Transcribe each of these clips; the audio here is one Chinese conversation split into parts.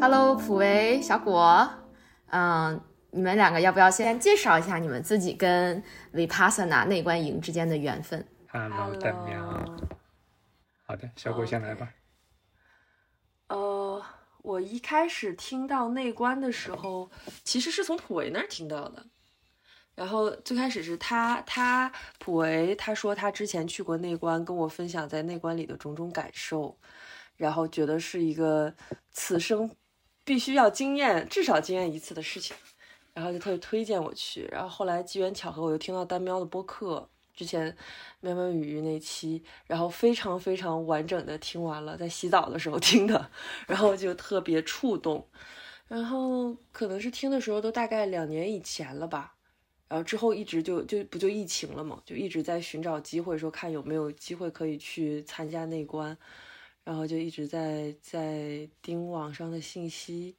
Hello，普维小果，嗯，你们两个要不要先介绍一下你们自己跟 Vipassana 内观营之间的缘分？Hello，大喵。好的，小果先来吧。呃，我一开始听到内观的时候，其实是从普维那儿听到的。然后最开始是他，他普维他说他之前去过内观，跟我分享在内观里的种种感受，然后觉得是一个此生必须要经验，至少经验一次的事情，然后就特别推荐我去。然后后来机缘巧合，我又听到丹喵的播客，之前喵喵语那期，然后非常非常完整的听完了，在洗澡的时候听的，然后就特别触动。然后可能是听的时候都大概两年以前了吧。然后之后一直就就不就疫情了嘛，就一直在寻找机会，说看有没有机会可以去参加内观，然后就一直在在盯网上的信息。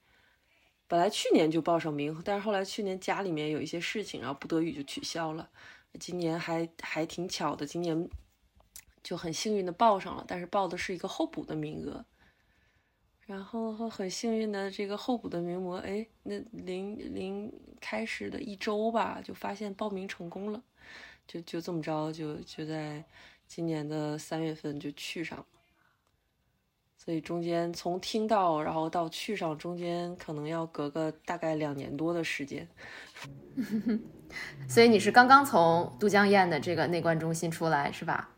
本来去年就报上名，但是后来去年家里面有一些事情，然后不得已就取消了。今年还还挺巧的，今年就很幸运的报上了，但是报的是一个候补的名额。然后很幸运的，这个候补的名额，哎，那临临开始的一周吧，就发现报名成功了，就就这么着，就就在今年的三月份就去上了。所以中间从听到，然后到去上，中间可能要隔个大概两年多的时间。所以你是刚刚从都江堰的这个内观中心出来是吧？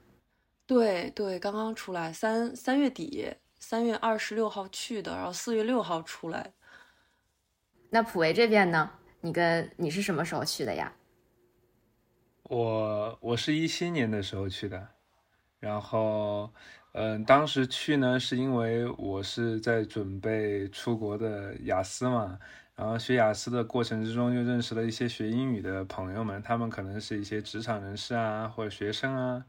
对对，刚刚出来，三三月底。三月二十六号去的，然后四月六号出来。那普维这边呢？你跟你是什么时候去的呀？我我是一七年的时候去的，然后嗯，当时去呢是因为我是在准备出国的雅思嘛，然后学雅思的过程之中又认识了一些学英语的朋友们，他们可能是一些职场人士啊或者学生啊，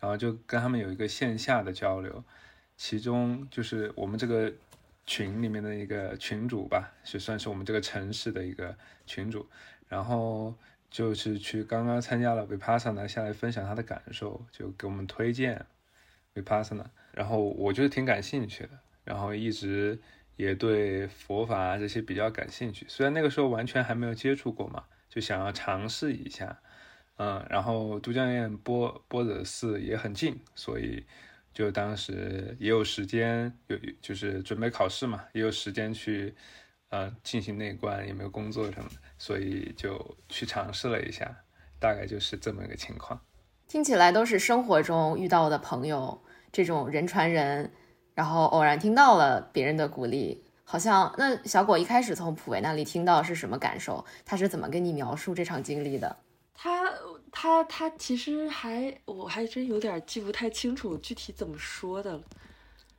然后就跟他们有一个线下的交流。其中就是我们这个群里面的一个群主吧，就算是我们这个城市的一个群主，然后就是去刚刚参加了 Vipassana 下来分享他的感受，就给我们推荐 Vipassana，然后我就是挺感兴趣的，然后一直也对佛法这些比较感兴趣，虽然那个时候完全还没有接触过嘛，就想要尝试一下，嗯，然后都江堰波波惹寺也很近，所以。就当时也有时间，有就是准备考试嘛，也有时间去，呃，进行内观，也没有工作什么的，所以就去尝试了一下，大概就是这么一个情况。听起来都是生活中遇到的朋友，这种人传人，然后偶然听到了别人的鼓励，好像那小果一开始从普维那里听到是什么感受？他是怎么跟你描述这场经历的？他。他他其实还我还真有点记不太清楚具体怎么说的了，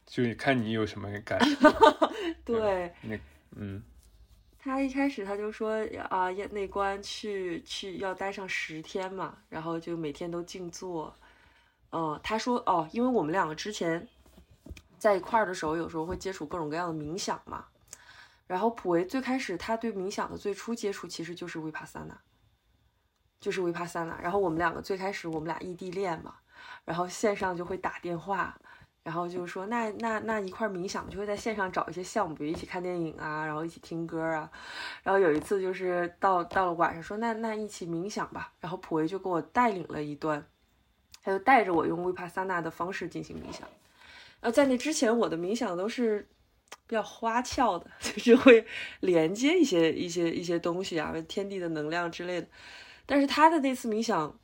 就看你有什么感。对，那嗯，他一开始他就说啊，内关去去要待上十天嘛，然后就每天都静坐。嗯，他说哦，因为我们两个之前在一块儿的时候，有时候会接触各种各样的冥想嘛。然后普维最开始他对冥想的最初接触其实就是维帕萨纳。就是维帕萨纳，然后我们两个最开始我们俩异地恋嘛，然后线上就会打电话，然后就说那那那一块冥想就会在线上找一些项目，比如一起看电影啊，然后一起听歌啊，然后有一次就是到到了晚上说那那一起冥想吧，然后普维就给我带领了一段，他就带着我用维帕萨纳的方式进行冥想，然后在那之前我的冥想都是比较花俏的，就是会连接一些一些一些东西啊，天地的能量之类的。但是他的那次冥想，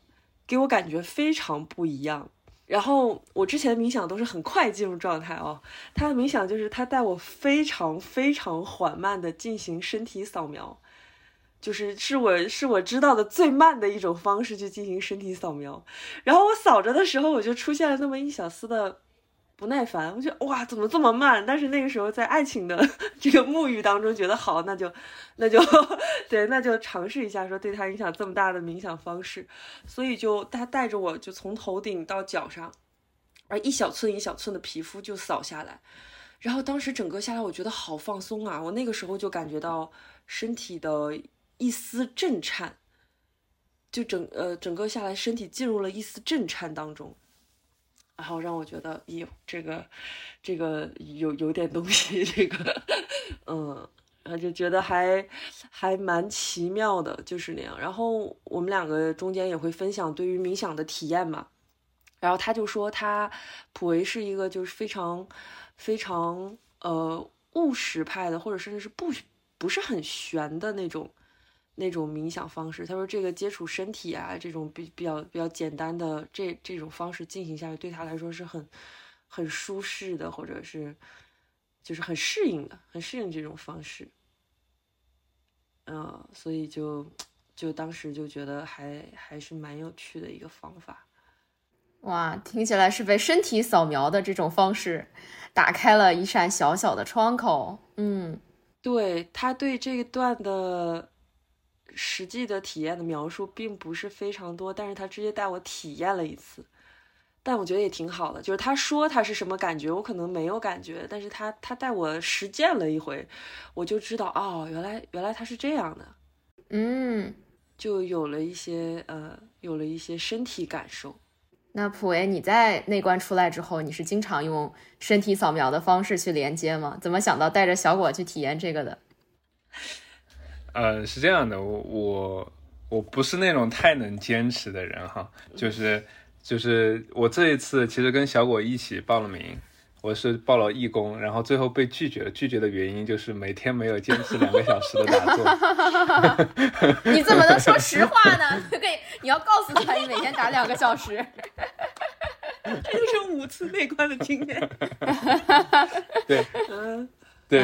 给我感觉非常不一样。然后我之前冥想都是很快进入状态哦，他的冥想就是他带我非常非常缓慢的进行身体扫描，就是是我是我知道的最慢的一种方式去进行身体扫描。然后我扫着的时候，我就出现了那么一小丝的。不耐烦，我觉得哇，怎么这么慢？但是那个时候在爱情的 这个沐浴当中，觉得好，那就，那就，对，那就尝试一下，说对他影响这么大的冥想方式，所以就他带着我就从头顶到脚上，而一小寸一小寸的皮肤就扫下来，然后当时整个下来，我觉得好放松啊！我那个时候就感觉到身体的一丝震颤，就整呃整个下来，身体进入了一丝震颤当中。然后让我觉得，哟，这个，这个有有点东西，这个，嗯，然后就觉得还还蛮奇妙的，就是那样。然后我们两个中间也会分享对于冥想的体验嘛。然后他就说他普维是一个就是非常非常呃务实派的，或者甚至是不不是很玄的那种那种冥想方式。他说这个接触身体啊，这种比比较比较简单的这这种方式进行下去，对他来说是很很舒适的，或者是就是很适应的，很适应这种方式。嗯，所以就就当时就觉得还还是蛮有趣的一个方法。哇，听起来是被身体扫描的这种方式打开了一扇小小的窗口。嗯，对他对这一段的实际的体验的描述并不是非常多，但是他直接带我体验了一次，但我觉得也挺好的。就是他说他是什么感觉，我可能没有感觉，但是他他带我实践了一回，我就知道哦，原来原来他是这样的。嗯，就有了一些呃，有了一些身体感受。那普维，你在内观出来之后，你是经常用身体扫描的方式去连接吗？怎么想到带着小果去体验这个的？呃，是这样的，我我我不是那种太能坚持的人哈，就是就是我这一次其实跟小果一起报了名。我是报了义工，然后最后被拒绝了。拒绝的原因就是每天没有坚持两个小时的打坐。你怎么能说实话呢？对，你要告诉他你每天打两个小时。这就是五次内观的经验。对，嗯，对，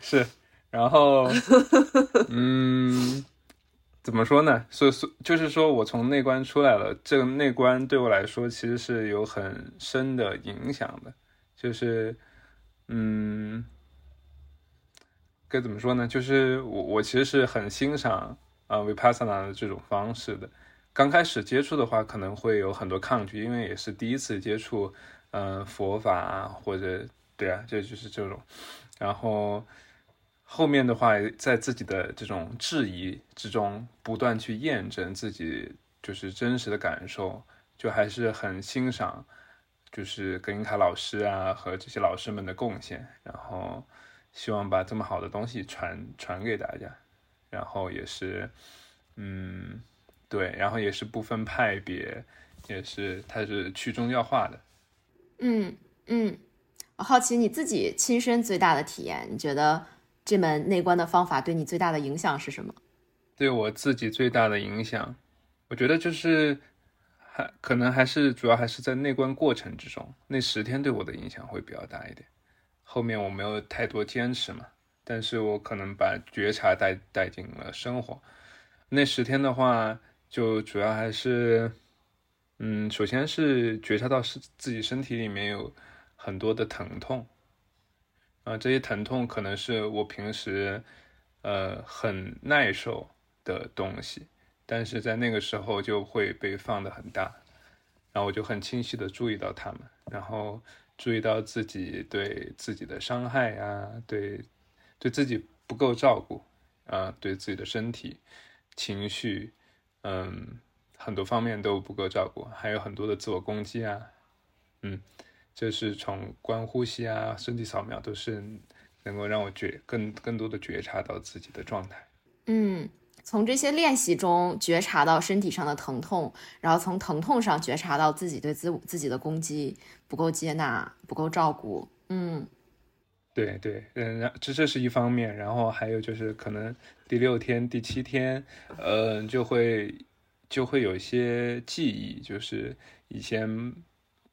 是。然后，嗯，怎么说呢？所以，所就是说我从内观出来了，这个内观对我来说其实是有很深的影响的。就是，嗯，该怎么说呢？就是我我其实是很欣赏啊 Vipassana 的这种方式的。刚开始接触的话，可能会有很多抗拒，因为也是第一次接触，嗯，佛法啊，或者对啊，这就是这种。然后后面的话，在自己的这种质疑之中，不断去验证自己就是真实的感受，就还是很欣赏。就是格林卡老师啊和这些老师们的贡献，然后希望把这么好的东西传传给大家，然后也是，嗯，对，然后也是不分派别，也是它是去中药化的。嗯嗯，我好奇你自己亲身最大的体验，你觉得这门内观的方法对你最大的影响是什么？对我自己最大的影响，我觉得就是。还可能还是主要还是在内观过程之中，那十天对我的影响会比较大一点。后面我没有太多坚持嘛，但是我可能把觉察带带进了生活。那十天的话，就主要还是，嗯，首先是觉察到是自己身体里面有很多的疼痛，啊，这些疼痛可能是我平时呃很耐受的东西。但是在那个时候就会被放得很大，然后我就很清晰的注意到他们，然后注意到自己对自己的伤害呀，对，对自己不够照顾啊，对自己的身体、情绪，嗯，很多方面都不够照顾，还有很多的自我攻击啊，嗯，这是从观呼吸啊、身体扫描都是能够让我觉更更多的觉察到自己的状态，嗯。从这些练习中觉察到身体上的疼痛，然后从疼痛上觉察到自己对自自己的攻击不够接纳、不够照顾。嗯，对对，嗯，这这是一方面，然后还有就是可能第六天、第七天，嗯，就会就会有一些记忆，就是以前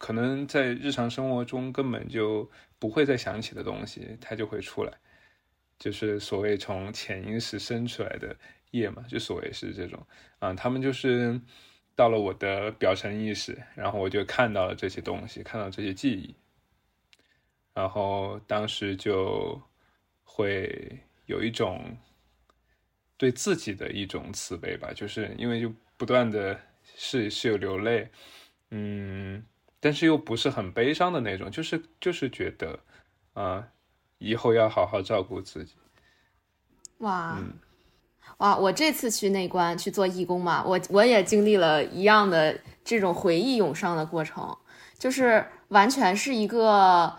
可能在日常生活中根本就不会再想起的东西，它就会出来，就是所谓从潜意识生出来的。业嘛，就所谓是这种，啊，他们就是到了我的表层意识，然后我就看到了这些东西，看到这些记忆，然后当时就会有一种对自己的一种慈悲吧，就是因为就不断的是是有流泪，嗯，但是又不是很悲伤的那种，就是就是觉得啊，以后要好好照顾自己，哇。哇，我这次去内关去做义工嘛，我我也经历了一样的这种回忆涌上的过程，就是完全是一个，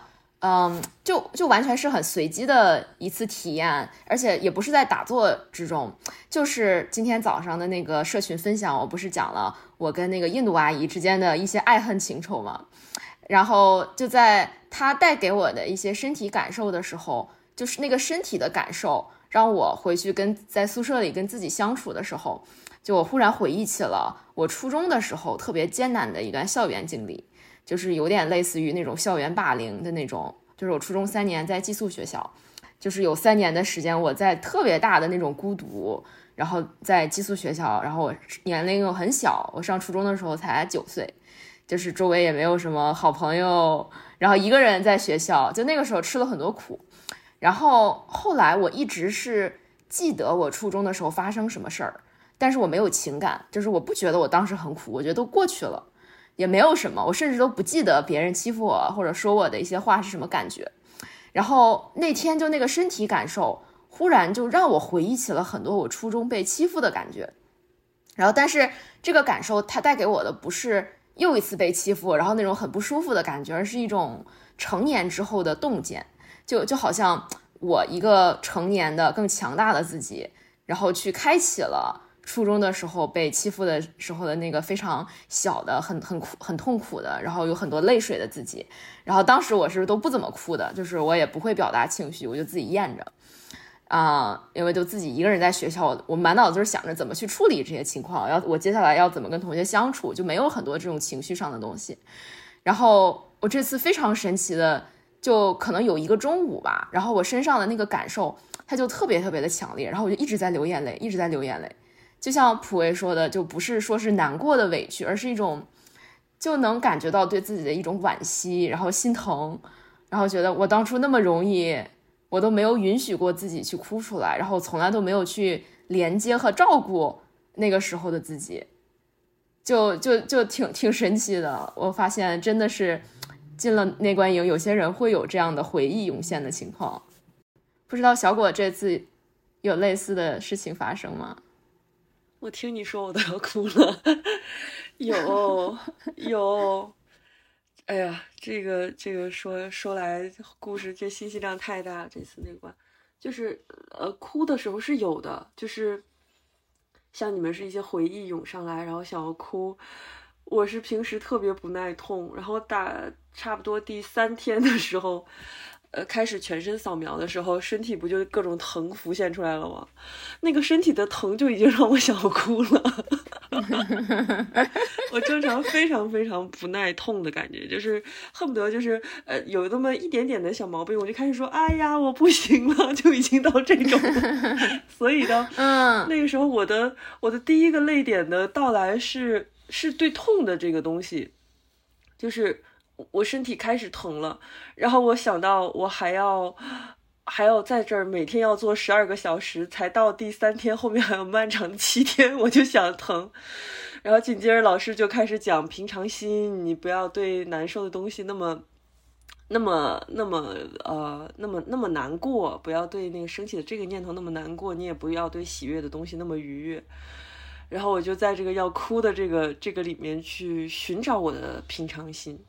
嗯，就就完全是很随机的一次体验，而且也不是在打坐之中，就是今天早上的那个社群分享，我不是讲了我跟那个印度阿姨之间的一些爱恨情仇吗？然后就在她带给我的一些身体感受的时候，就是那个身体的感受，让我回去跟在宿舍里跟自己相处的时候，就我忽然回忆起了我初中的时候特别艰难的一段校园经历。就是有点类似于那种校园霸凌的那种，就是我初中三年在寄宿学校，就是有三年的时间我在特别大的那种孤独，然后在寄宿学校，然后我年龄又很小，我上初中的时候才九岁，就是周围也没有什么好朋友，然后一个人在学校，就那个时候吃了很多苦，然后后来我一直是记得我初中的时候发生什么事儿，但是我没有情感，就是我不觉得我当时很苦，我觉得都过去了。也没有什么，我甚至都不记得别人欺负我或者说我的一些话是什么感觉。然后那天就那个身体感受，忽然就让我回忆起了很多我初中被欺负的感觉。然后，但是这个感受它带给我的不是又一次被欺负，然后那种很不舒服的感觉，而是一种成年之后的洞见，就就好像我一个成年的更强大的自己，然后去开启了。初中的时候被欺负的时候的那个非常小的、很很苦、很痛苦的，然后有很多泪水的自己，然后当时我是都不怎么哭的，就是我也不会表达情绪，我就自己咽着，啊，因为就自己一个人在学校，我满脑子就是想着怎么去处理这些情况，要我接下来要怎么跟同学相处，就没有很多这种情绪上的东西。然后我这次非常神奇的，就可能有一个中午吧，然后我身上的那个感受，它就特别特别的强烈，然后我就一直在流眼泪，一直在流眼泪。就像普维说的，就不是说是难过的委屈，而是一种就能感觉到对自己的一种惋惜，然后心疼，然后觉得我当初那么容易，我都没有允许过自己去哭出来，然后从来都没有去连接和照顾那个时候的自己，就就就挺挺神奇的。我发现真的是进了内观营，有些人会有这样的回忆涌现的情况。不知道小果这次有类似的事情发生吗？我听你说，我都要哭了。有有，哎呀，这个这个说说来故事，这信息量太大。这次那关，就是呃，哭的时候是有的，就是像你们是一些回忆涌上来，然后想要哭。我是平时特别不耐痛，然后打差不多第三天的时候。呃，开始全身扫描的时候，身体不就各种疼浮现出来了吗？那个身体的疼就已经让我想哭了。我经常非常非常不耐痛的感觉，就是恨不得就是呃有那么一点点的小毛病，我就开始说哎呀我不行了，就已经到这种。所以呢，嗯，那个时候我的我的第一个泪点的到来是是对痛的这个东西，就是。我身体开始疼了，然后我想到我还要还要在这儿每天要做十二个小时，才到第三天，后面还有漫长的七天，我就想疼。然后紧接着老师就开始讲平常心，你不要对难受的东西那么那么那么呃那么那么难过，不要对那个升起的这个念头那么难过，你也不要对喜悦的东西那么愉悦。然后我就在这个要哭的这个这个里面去寻找我的平常心。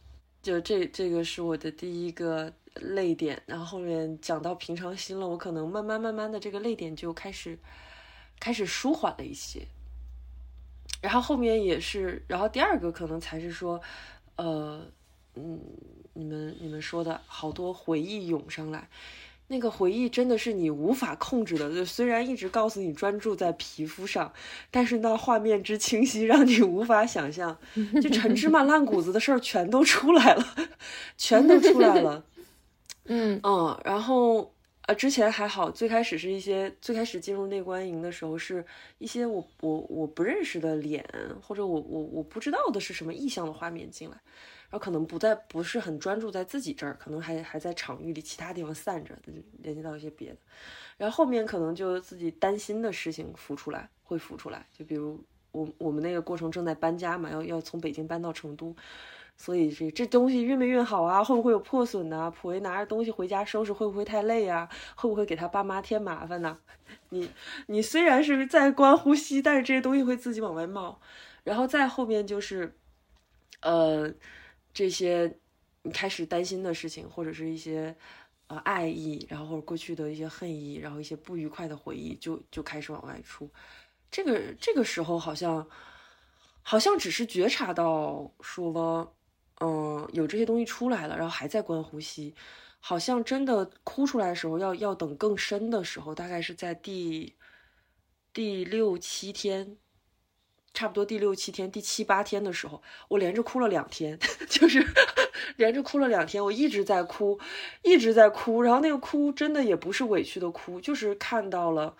就这，这个是我的第一个泪点，然后后面讲到平常心了，我可能慢慢慢慢的这个泪点就开始开始舒缓了一些，然后后面也是，然后第二个可能才是说，呃，嗯，你们你们说的好多回忆涌上来。那个回忆真的是你无法控制的，就虽然一直告诉你专注在皮肤上，但是那画面之清晰让你无法想象，就陈芝麻烂谷子的事儿全都出来了，全都出来了。嗯嗯，然后呃，之前还好，最开始是一些最开始进入内观营的时候，是一些我我我不认识的脸，或者我我我不知道的是什么意向的画面进来。然后可能不在，不是很专注在自己这儿，可能还还在场域里其他地方散着，连接到一些别的。然后后面可能就自己担心的事情浮出来，会浮出来。就比如我我们那个过程正在搬家嘛，要要从北京搬到成都，所以这这东西运没运好啊？会不会有破损呢？普威拿着东西回家收拾会不会太累啊？会不会给他爸妈添麻烦呢？你你虽然是在关呼吸，但是这些东西会自己往外冒。然后再后面就是，呃。这些你开始担心的事情，或者是一些呃爱意，然后或者过去的一些恨意，然后一些不愉快的回忆就就开始往外出。这个这个时候好像好像只是觉察到说，嗯，有这些东西出来了，然后还在观呼吸。好像真的哭出来的时候，要要等更深的时候，大概是在第第六七天，差不多第六七天、第七八天的时候，我连着哭了两天，就是 连着哭了两天，我一直在哭，一直在哭，然后那个哭真的也不是委屈的哭，就是看到了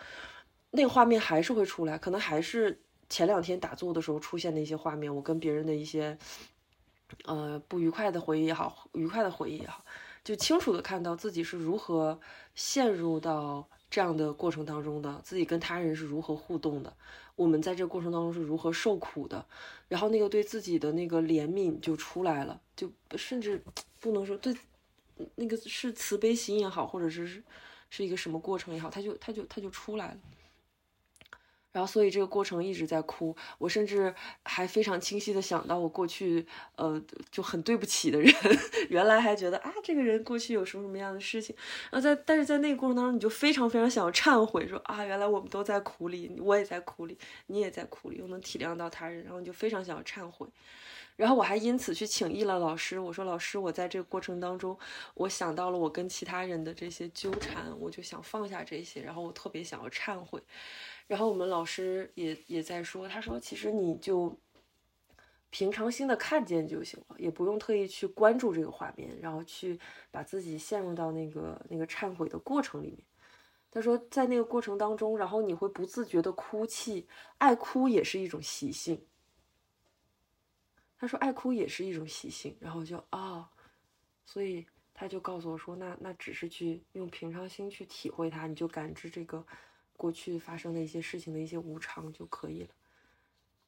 那个画面还是会出来，可能还是前两天打坐的时候出现的一些画面，我跟别人的一些呃不愉快的回忆也好，愉快的回忆也好。就清楚的看到自己是如何陷入到这样的过程当中的，自己跟他人是如何互动的，我们在这过程当中是如何受苦的，然后那个对自己的那个怜悯就出来了，就甚至不能说对那个是慈悲心也好，或者是是一个什么过程也好，他就他就他就出来了。然后，所以这个过程一直在哭。我甚至还非常清晰的想到，我过去，呃，就很对不起的人，原来还觉得啊，这个人过去有什么什么样的事情。然后在，但是在那个过程当中，你就非常非常想要忏悔，说啊，原来我们都在苦里，我也在苦里，你也在苦里，又能体谅到他人，然后你就非常想要忏悔。然后我还因此去请益了老师，我说老师，我在这个过程当中，我想到了我跟其他人的这些纠缠，我就想放下这些，然后我特别想要忏悔。然后我们老师也也在说，他说其实你就平常心的看见就行了，也不用特意去关注这个画面，然后去把自己陷入到那个那个忏悔的过程里面。他说在那个过程当中，然后你会不自觉的哭泣，爱哭也是一种习性。他说爱哭也是一种习性，然后就啊，所以他就告诉我说，那那只是去用平常心去体会它，你就感知这个。过去发生的一些事情的一些无常就可以了，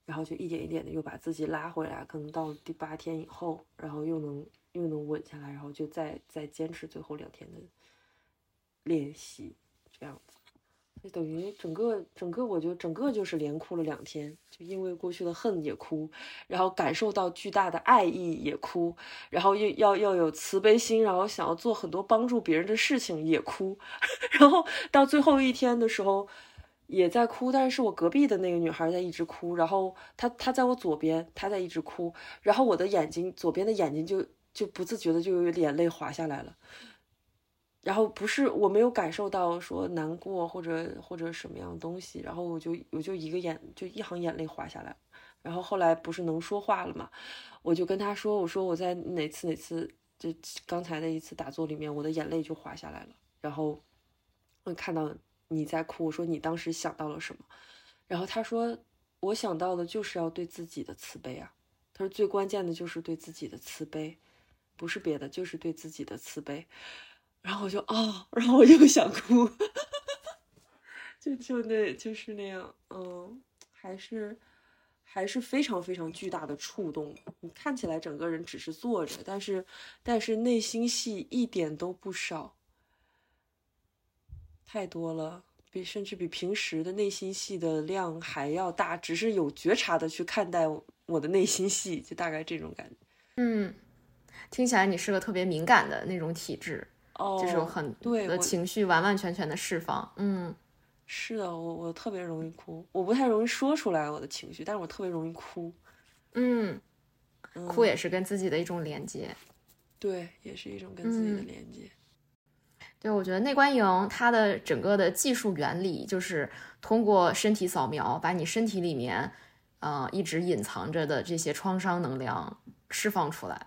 然后就一点一点的又把自己拉回来，可能到第八天以后，然后又能又能稳下来，然后就再再坚持最后两天的练习，这样子。就等于整个整个，我就整个就是连哭了两天，就因为过去的恨也哭，然后感受到巨大的爱意也哭，然后又要要有慈悲心，然后想要做很多帮助别人的事情也哭，然后到最后一天的时候也在哭，但是我隔壁的那个女孩在一直哭，然后她她在我左边，她在一直哭，然后我的眼睛左边的眼睛就就不自觉的就有眼泪滑下来了。然后不是我没有感受到说难过或者或者什么样的东西，然后我就我就一个眼就一行眼泪滑下来，然后后来不是能说话了嘛，我就跟他说，我说我在哪次哪次就刚才的一次打坐里面，我的眼泪就滑下来了，然后我看到你在哭，我说你当时想到了什么？然后他说我想到的就是要对自己的慈悲啊，他说最关键的就是对自己的慈悲，不是别的，就是对自己的慈悲。然后我就啊，然后我又想哭，就就那就是那样，嗯，还是还是非常非常巨大的触动。你看起来整个人只是坐着，但是但是内心戏一点都不少，太多了，比甚至比平时的内心戏的量还要大。只是有觉察的去看待我的内心戏，就大概这种感觉。嗯，听起来你是个特别敏感的那种体质。哦，就是很对的情绪完完全全的释放，嗯，是的，我我特别容易哭，我不太容易说出来我的情绪，但是我特别容易哭，嗯，哭也是跟自己的一种连接，对，也是一种跟自己的连接。对，我觉得内观营它的整个的技术原理就是通过身体扫描，把你身体里面，呃，一直隐藏着的这些创伤能量释放出来，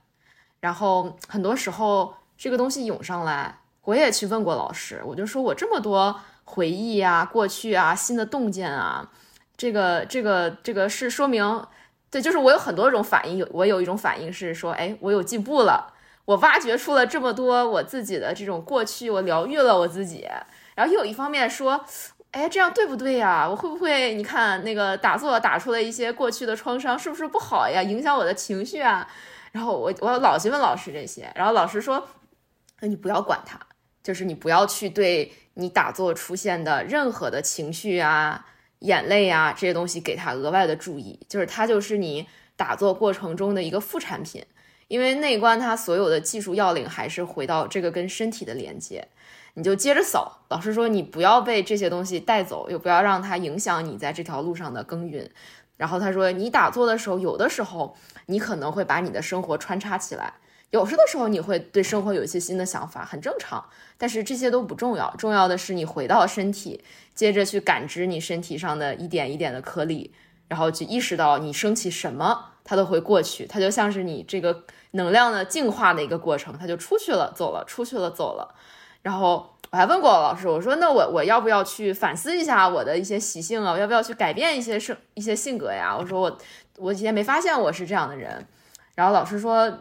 然后很多时候。这个东西涌上来，我也去问过老师，我就说我这么多回忆啊、过去啊、新的洞见啊，这个、这个、这个是说明，对，就是我有很多种反应，有我有一种反应是说，哎，我有进步了，我挖掘出了这么多我自己的这种过去，我疗愈了我自己。然后又有一方面说，哎，这样对不对呀？我会不会你看那个打坐打出了一些过去的创伤，是不是不好呀？影响我的情绪啊？然后我我老去问老师这些，然后老师说。那你不要管它，就是你不要去对你打坐出现的任何的情绪啊、眼泪啊这些东西给它额外的注意，就是它就是你打坐过程中的一个副产品，因为内观它所有的技术要领还是回到这个跟身体的连接，你就接着扫。老师说你不要被这些东西带走，又不要让它影响你在这条路上的耕耘。然后他说你打坐的时候，有的时候你可能会把你的生活穿插起来，有时的时候你会对生活有一些新的想法，很正常。但是这些都不重要，重要的是你回到身体，接着去感知你身体上的一点一点的颗粒，然后去意识到你升起什么，它都会过去，它就像是你这个。能量的净化的一个过程，它就出去了，走了，出去了，走了。然后我还问过老师，我说那我我要不要去反思一下我的一些习性啊？我要不要去改变一些生一些性格呀？我说我我以前没发现我是这样的人。然后老师说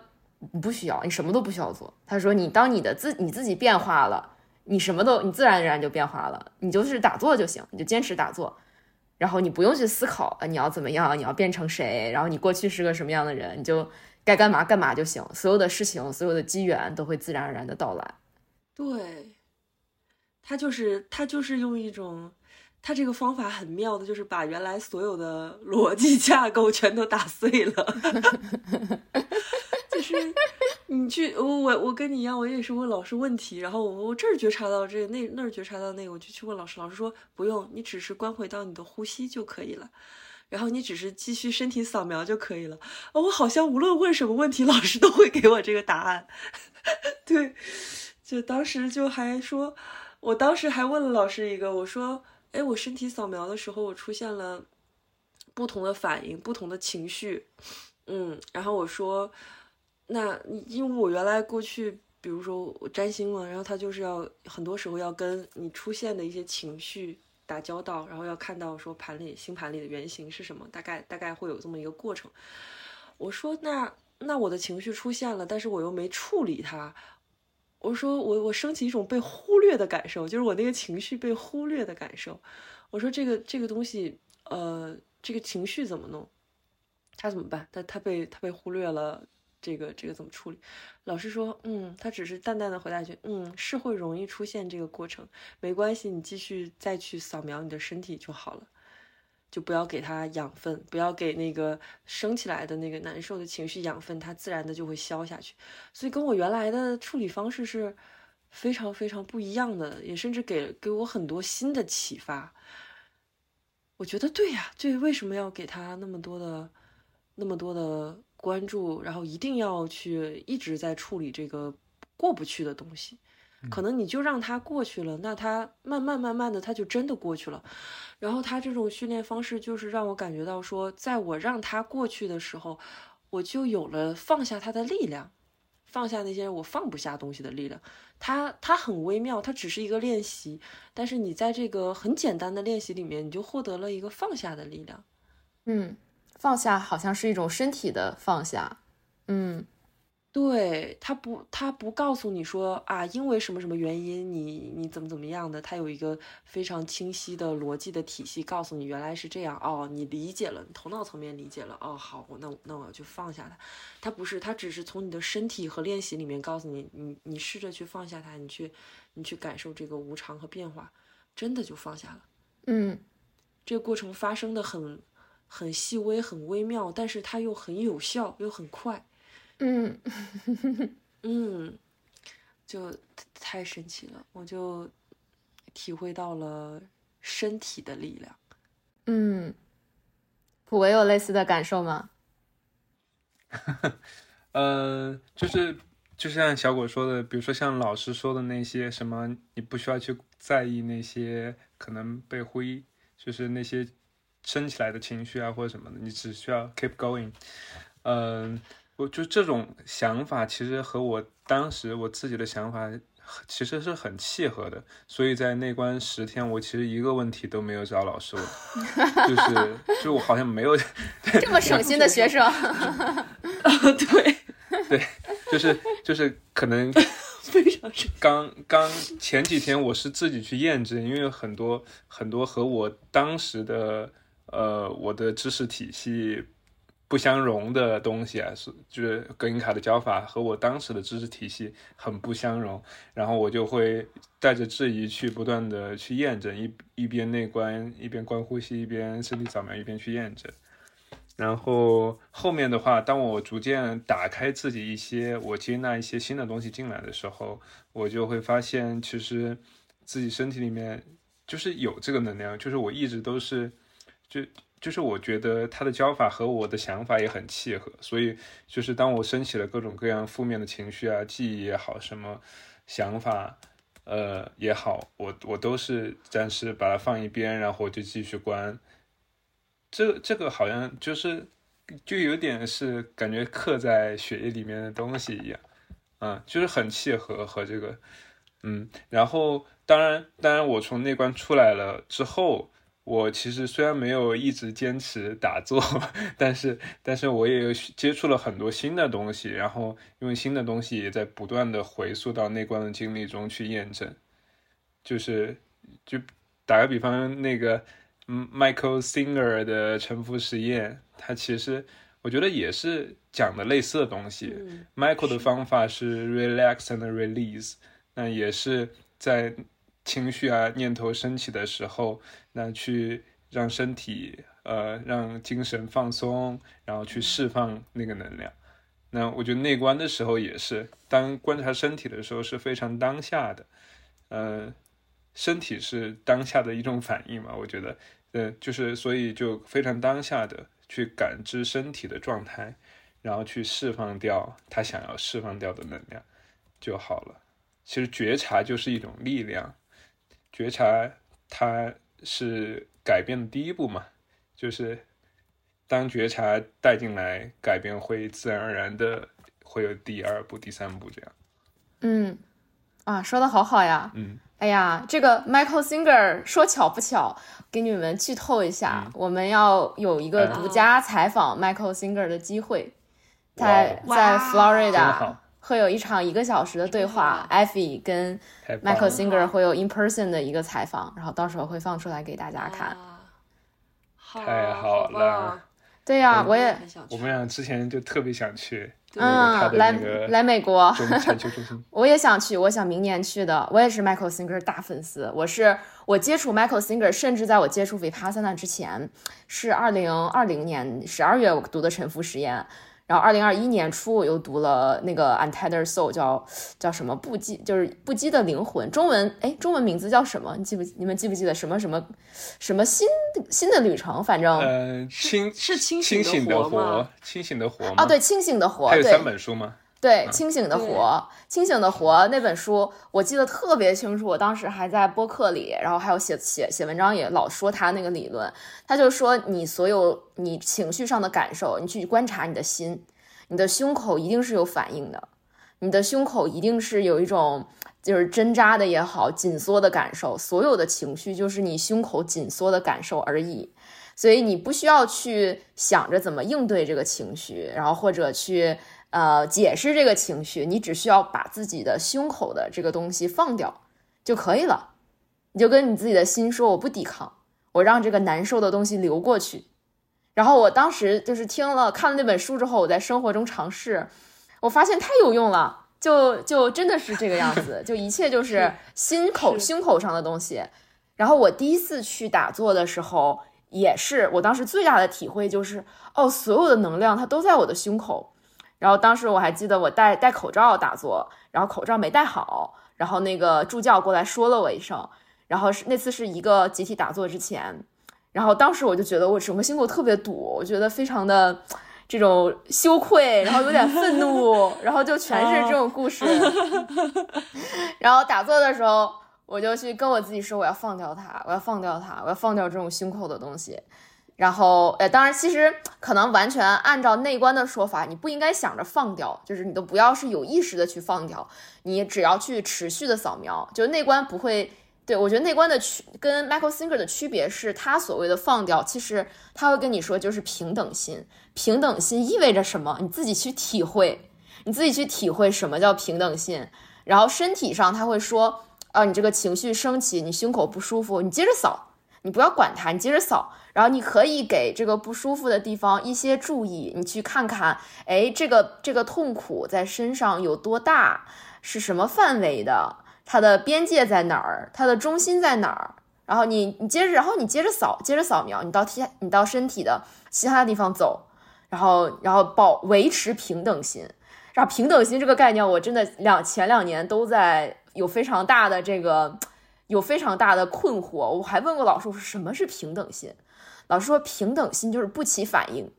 你不需要，你什么都不需要做。他说你当你的自你自己变化了，你什么都你自然而然就变化了，你就是打坐就行，你就坚持打坐，然后你不用去思考啊你要怎么样，你要变成谁，然后你过去是个什么样的人，你就。该干嘛干嘛就行，所有的事情，所有的机缘都会自然而然的到来。对，他就是他就是用一种，他这个方法很妙的，就是把原来所有的逻辑架构全都打碎了。就是你去，我我我跟你一样，我也是问老师问题，然后我我这儿觉察到这个，那那儿觉察到那个，我就去问老师，老师说不用，你只是关回到你的呼吸就可以了。然后你只是继续身体扫描就可以了。我好像无论问什么问题，老师都会给我这个答案。对，就当时就还说，我当时还问了老师一个，我说：“哎，我身体扫描的时候，我出现了不同的反应，不同的情绪。”嗯，然后我说：“那因为我原来过去，比如说我占星嘛，然后他就是要很多时候要跟你出现的一些情绪。”打交道，然后要看到说盘里星盘里的原型是什么，大概大概会有这么一个过程。我说那那我的情绪出现了，但是我又没处理它。我说我我升起一种被忽略的感受，就是我那个情绪被忽略的感受。我说这个这个东西，呃，这个情绪怎么弄？他怎么办？他他被他被忽略了。这个这个怎么处理？老师说，嗯，他只是淡淡的回答一句，嗯，是会容易出现这个过程，没关系，你继续再去扫描你的身体就好了，就不要给他养分，不要给那个升起来的那个难受的情绪养分，它自然的就会消下去。所以跟我原来的处理方式是非常非常不一样的，也甚至给给我很多新的启发。我觉得对呀，对，为什么要给他那么多的那么多的？关注，然后一定要去一直在处理这个过不去的东西，可能你就让它过去了，那它慢慢慢慢的，它就真的过去了。然后他这种训练方式，就是让我感觉到说，在我让它过去的时候，我就有了放下它的力量，放下那些我放不下东西的力量。它它很微妙，它只是一个练习，但是你在这个很简单的练习里面，你就获得了一个放下的力量。嗯。放下好像是一种身体的放下，嗯，对他不，他不告诉你说啊，因为什么什么原因，你你怎么怎么样的，他有一个非常清晰的逻辑的体系，告诉你原来是这样哦，你理解了，你头脑层面理解了哦，好，那那我要去放下它，他不是，他只是从你的身体和练习里面告诉你，你你试着去放下它，你去你去感受这个无常和变化，真的就放下了，嗯，这个过程发生的很。很细微，很微妙，但是它又很有效，又很快，嗯嗯，就太神奇了，我就体会到了身体的力量。嗯，普维有类似的感受吗？呃，就是就像小果说的，比如说像老师说的那些什么，你不需要去在意那些可能被灰，就是那些。升起来的情绪啊，或者什么的，你只需要 keep going。嗯，我就这种想法，其实和我当时我自己的想法其实是很契合的。所以在内关十天，我其实一个问题都没有找老师问，就是就我好像没有这么省心的学生。对对，就是就是可能 非常刚刚前几天我是自己去验证，因为很多很多和我当时的。呃，我的知识体系不相容的东西啊，是就是格林卡的教法和我当时的知识体系很不相容，然后我就会带着质疑去不断的去验证，一一边内观，一边观呼吸，一边身体扫描，一边去验证。然后后面的话，当我逐渐打开自己一些，我接纳一些新的东西进来的时候，我就会发现，其实自己身体里面就是有这个能量，就是我一直都是，就就是我觉得他的教法和我的想法也很契合，所以就是当我升起了各种各样负面的情绪啊，记忆也好，什么想法，呃也好，我我都是暂时把它放一边，然后我就继续关。这这个好像就是就有点是感觉刻在血液里面的东西一样，嗯，就是很契合和这个，嗯，然后当然当然我从内关出来了之后，我其实虽然没有一直坚持打坐，但是但是我也接触了很多新的东西，然后因为新的东西也在不断的回溯到那关的经历中去验证，就是就打个比方那个。Michael Singer 的沉浮实验，他其实我觉得也是讲的类似的东西。Michael 的方法是 relax and release，那也是在情绪啊、念头升起的时候，那去让身体呃让精神放松，然后去释放那个能量。那我觉得内观的时候也是，当观察身体的时候是非常当下的，呃，身体是当下的一种反应嘛，我觉得。呃，就是所以就非常当下的去感知身体的状态，然后去释放掉他想要释放掉的能量就好了。其实觉察就是一种力量，觉察它是改变的第一步嘛，就是当觉察带进来，改变会自然而然的会有第二步、第三步这样。嗯，啊，说的好好呀。嗯。哎呀，这个 Michael Singer 说巧不巧，给你们剧透一下，我们要有一个独家采访 Michael Singer 的机会，在在 Florida 会有一场一个小时的对话，Effie 跟 Michael Singer 会有 in person 的一个采访，然后到时候会放出来给大家看。太好了，对呀，我也，我们俩之前就特别想去。嗯，来来美国，我也想去，我想明年去的。我也是 Michael Singer 大粉丝，我是我接触 Michael Singer，甚至在我接触 Vipassana 之前，是二零二零年十二月我读的沉浮实验。然后二零二一年初，我又读了那个 Untethered Soul，叫叫什么不羁，就是不羁的灵魂。中文哎，中文名字叫什么？你记不？你们记不记得什么什么什么新新的旅程？反正呃，清是清醒的活，清醒的活啊，对，清醒的活。还有三本书吗？对，清醒的活，清醒的活那本书我记得特别清楚。我当时还在播客里，然后还有写写写文章，也老说他那个理论。他就说，你所有你情绪上的感受，你去观察你的心，你的胸口一定是有反应的，你的胸口一定是有一种就是针扎的也好，紧缩的感受。所有的情绪就是你胸口紧缩的感受而已。所以你不需要去想着怎么应对这个情绪，然后或者去。呃，解释这个情绪，你只需要把自己的胸口的这个东西放掉就可以了。你就跟你自己的心说：“我不抵抗，我让这个难受的东西流过去。”然后我当时就是听了看了那本书之后，我在生活中尝试，我发现太有用了，就就真的是这个样子，就一切就是心口胸口上的东西。然后我第一次去打坐的时候，也是我当时最大的体会就是，哦，所有的能量它都在我的胸口。然后当时我还记得我戴戴口罩打坐，然后口罩没戴好，然后那个助教过来说了我一声，然后是那次是一个集体打坐之前，然后当时我就觉得我整个心口特别堵，我觉得非常的这种羞愧，然后有点愤怒，然后就全是这种故事。然后打坐的时候，我就去跟我自己说，我要放掉它，我要放掉它，我要放掉这种胸口的东西。然后，呃，当然，其实可能完全按照内观的说法，你不应该想着放掉，就是你都不要是有意识的去放掉，你只要去持续的扫描，就内观不会。对我觉得内观的区跟 Michael Singer 的区别是，他所谓的放掉，其实他会跟你说就是平等心。平等心意味着什么？你自己去体会，你自己去体会什么叫平等心。然后身体上他会说，啊，你这个情绪升起，你胸口不舒服，你接着扫，你不要管它，你接着扫。然后你可以给这个不舒服的地方一些注意，你去看看，哎，这个这个痛苦在身上有多大，是什么范围的，它的边界在哪儿，它的中心在哪儿？然后你你接着，然后你接着扫，接着扫描，你到体你到身体的其他地方走，然后然后保维持平等心。然后平等心这个概念，我真的两前两年都在有非常大的这个有非常大的困惑。我还问过老师，我说什么是平等心？老师说平等心就是不起反应。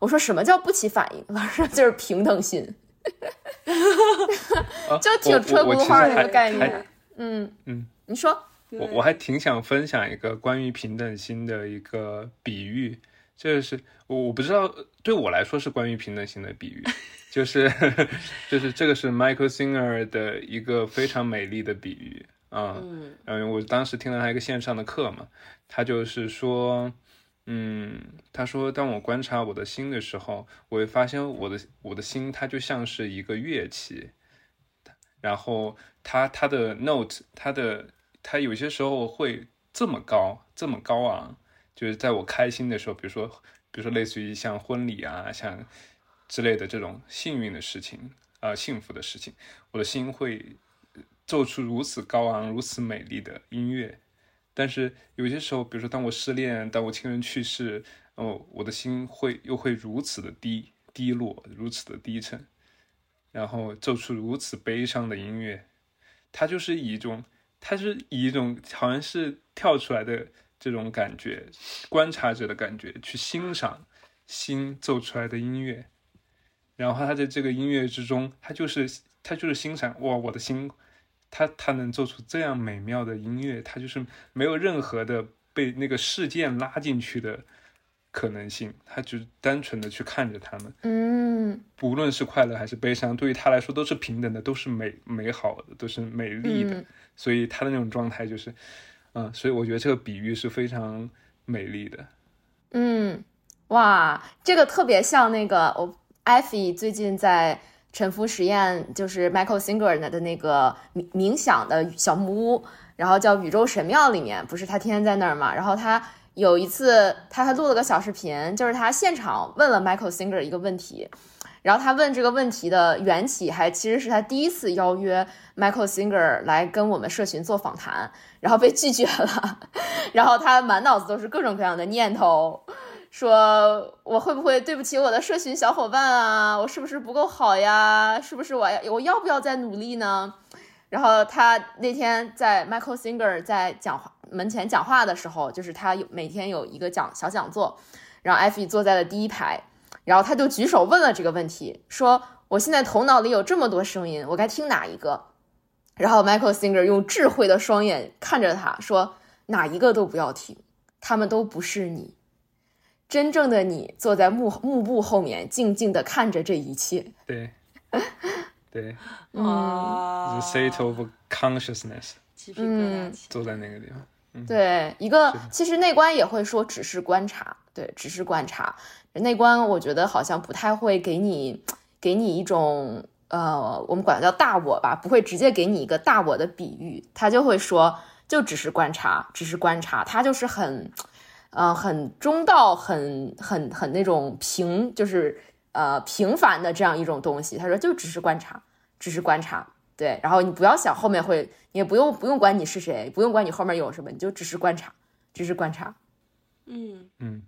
我说什么叫不起反应？老师说就是平等心，就挺车轱辘话的一个概念。嗯嗯，你说，我我还挺想分享一个关于平等心的一个比喻，就是我我不知道对我来说是关于平等心的比喻，就是 就是这个是 Michael Singer 的一个非常美丽的比喻啊，嗯，然后我当时听了他一个线上的课嘛，他就是说。嗯，他说，当我观察我的心的时候，我会发现我的我的心它就像是一个乐器，然后它它的 note 它的它有些时候会这么高这么高昂，就是在我开心的时候，比如说比如说类似于像婚礼啊像之类的这种幸运的事情啊幸福的事情，我的心会奏出如此高昂如此美丽的音乐。但是有些时候，比如说当我失恋，当我亲人去世，哦，我的心会又会如此的低低落，如此的低沉，然后奏出如此悲伤的音乐，它就是以一种，它是以一种好像是跳出来的这种感觉，观察者的感觉去欣赏心奏出来的音乐，然后他在这个音乐之中，他就是他就是欣赏哇，我的心。他他能做出这样美妙的音乐，他就是没有任何的被那个事件拉进去的可能性，他就单纯的去看着他们，嗯，不论是快乐还是悲伤，对于他来说都是平等的，都是美美好的，都是美丽的，所以他的那种状态就是，嗯，所以我觉得这个比喻是非常美丽的，嗯，哇，这个特别像那个我艾菲最近在。沉浮实验就是 Michael Singer 的那个冥冥想的小木屋，然后叫宇宙神庙里面，不是他天天在那儿嘛？然后他有一次他还录了个小视频，就是他现场问了 Michael Singer 一个问题，然后他问这个问题的缘起还其实是他第一次邀约 Michael Singer 来跟我们社群做访谈，然后被拒绝了，然后他满脑子都是各种各样的念头。说我会不会对不起我的社群小伙伴啊？我是不是不够好呀？是不是我要我要不要再努力呢？然后他那天在 Michael Singer 在讲话门前讲话的时候，就是他有每天有一个讲小讲座，然后艾菲坐在了第一排，然后他就举手问了这个问题，说我现在头脑里有这么多声音，我该听哪一个？然后 Michael Singer 用智慧的双眼看着他说，哪一个都不要听，他们都不是你。真正的你坐在幕幕布后面，静静的看着这一切。对，对，啊，state of consciousness，嗯，坐在那个地方。对，一个其实内观也会说只是观察，对，只是观察。内观我觉得好像不太会给你给你一种呃，我们管它叫大我吧，不会直接给你一个大我的比喻，他就会说就只是观察，只是观察，他就是很。呃，很中道，很很很那种平，就是呃平凡的这样一种东西。他说，就只是观察，只是观察，对。然后你不要想后面会，你也不用不用管你是谁，不用管你后面有什么，你就只是观察，只是观察。嗯嗯，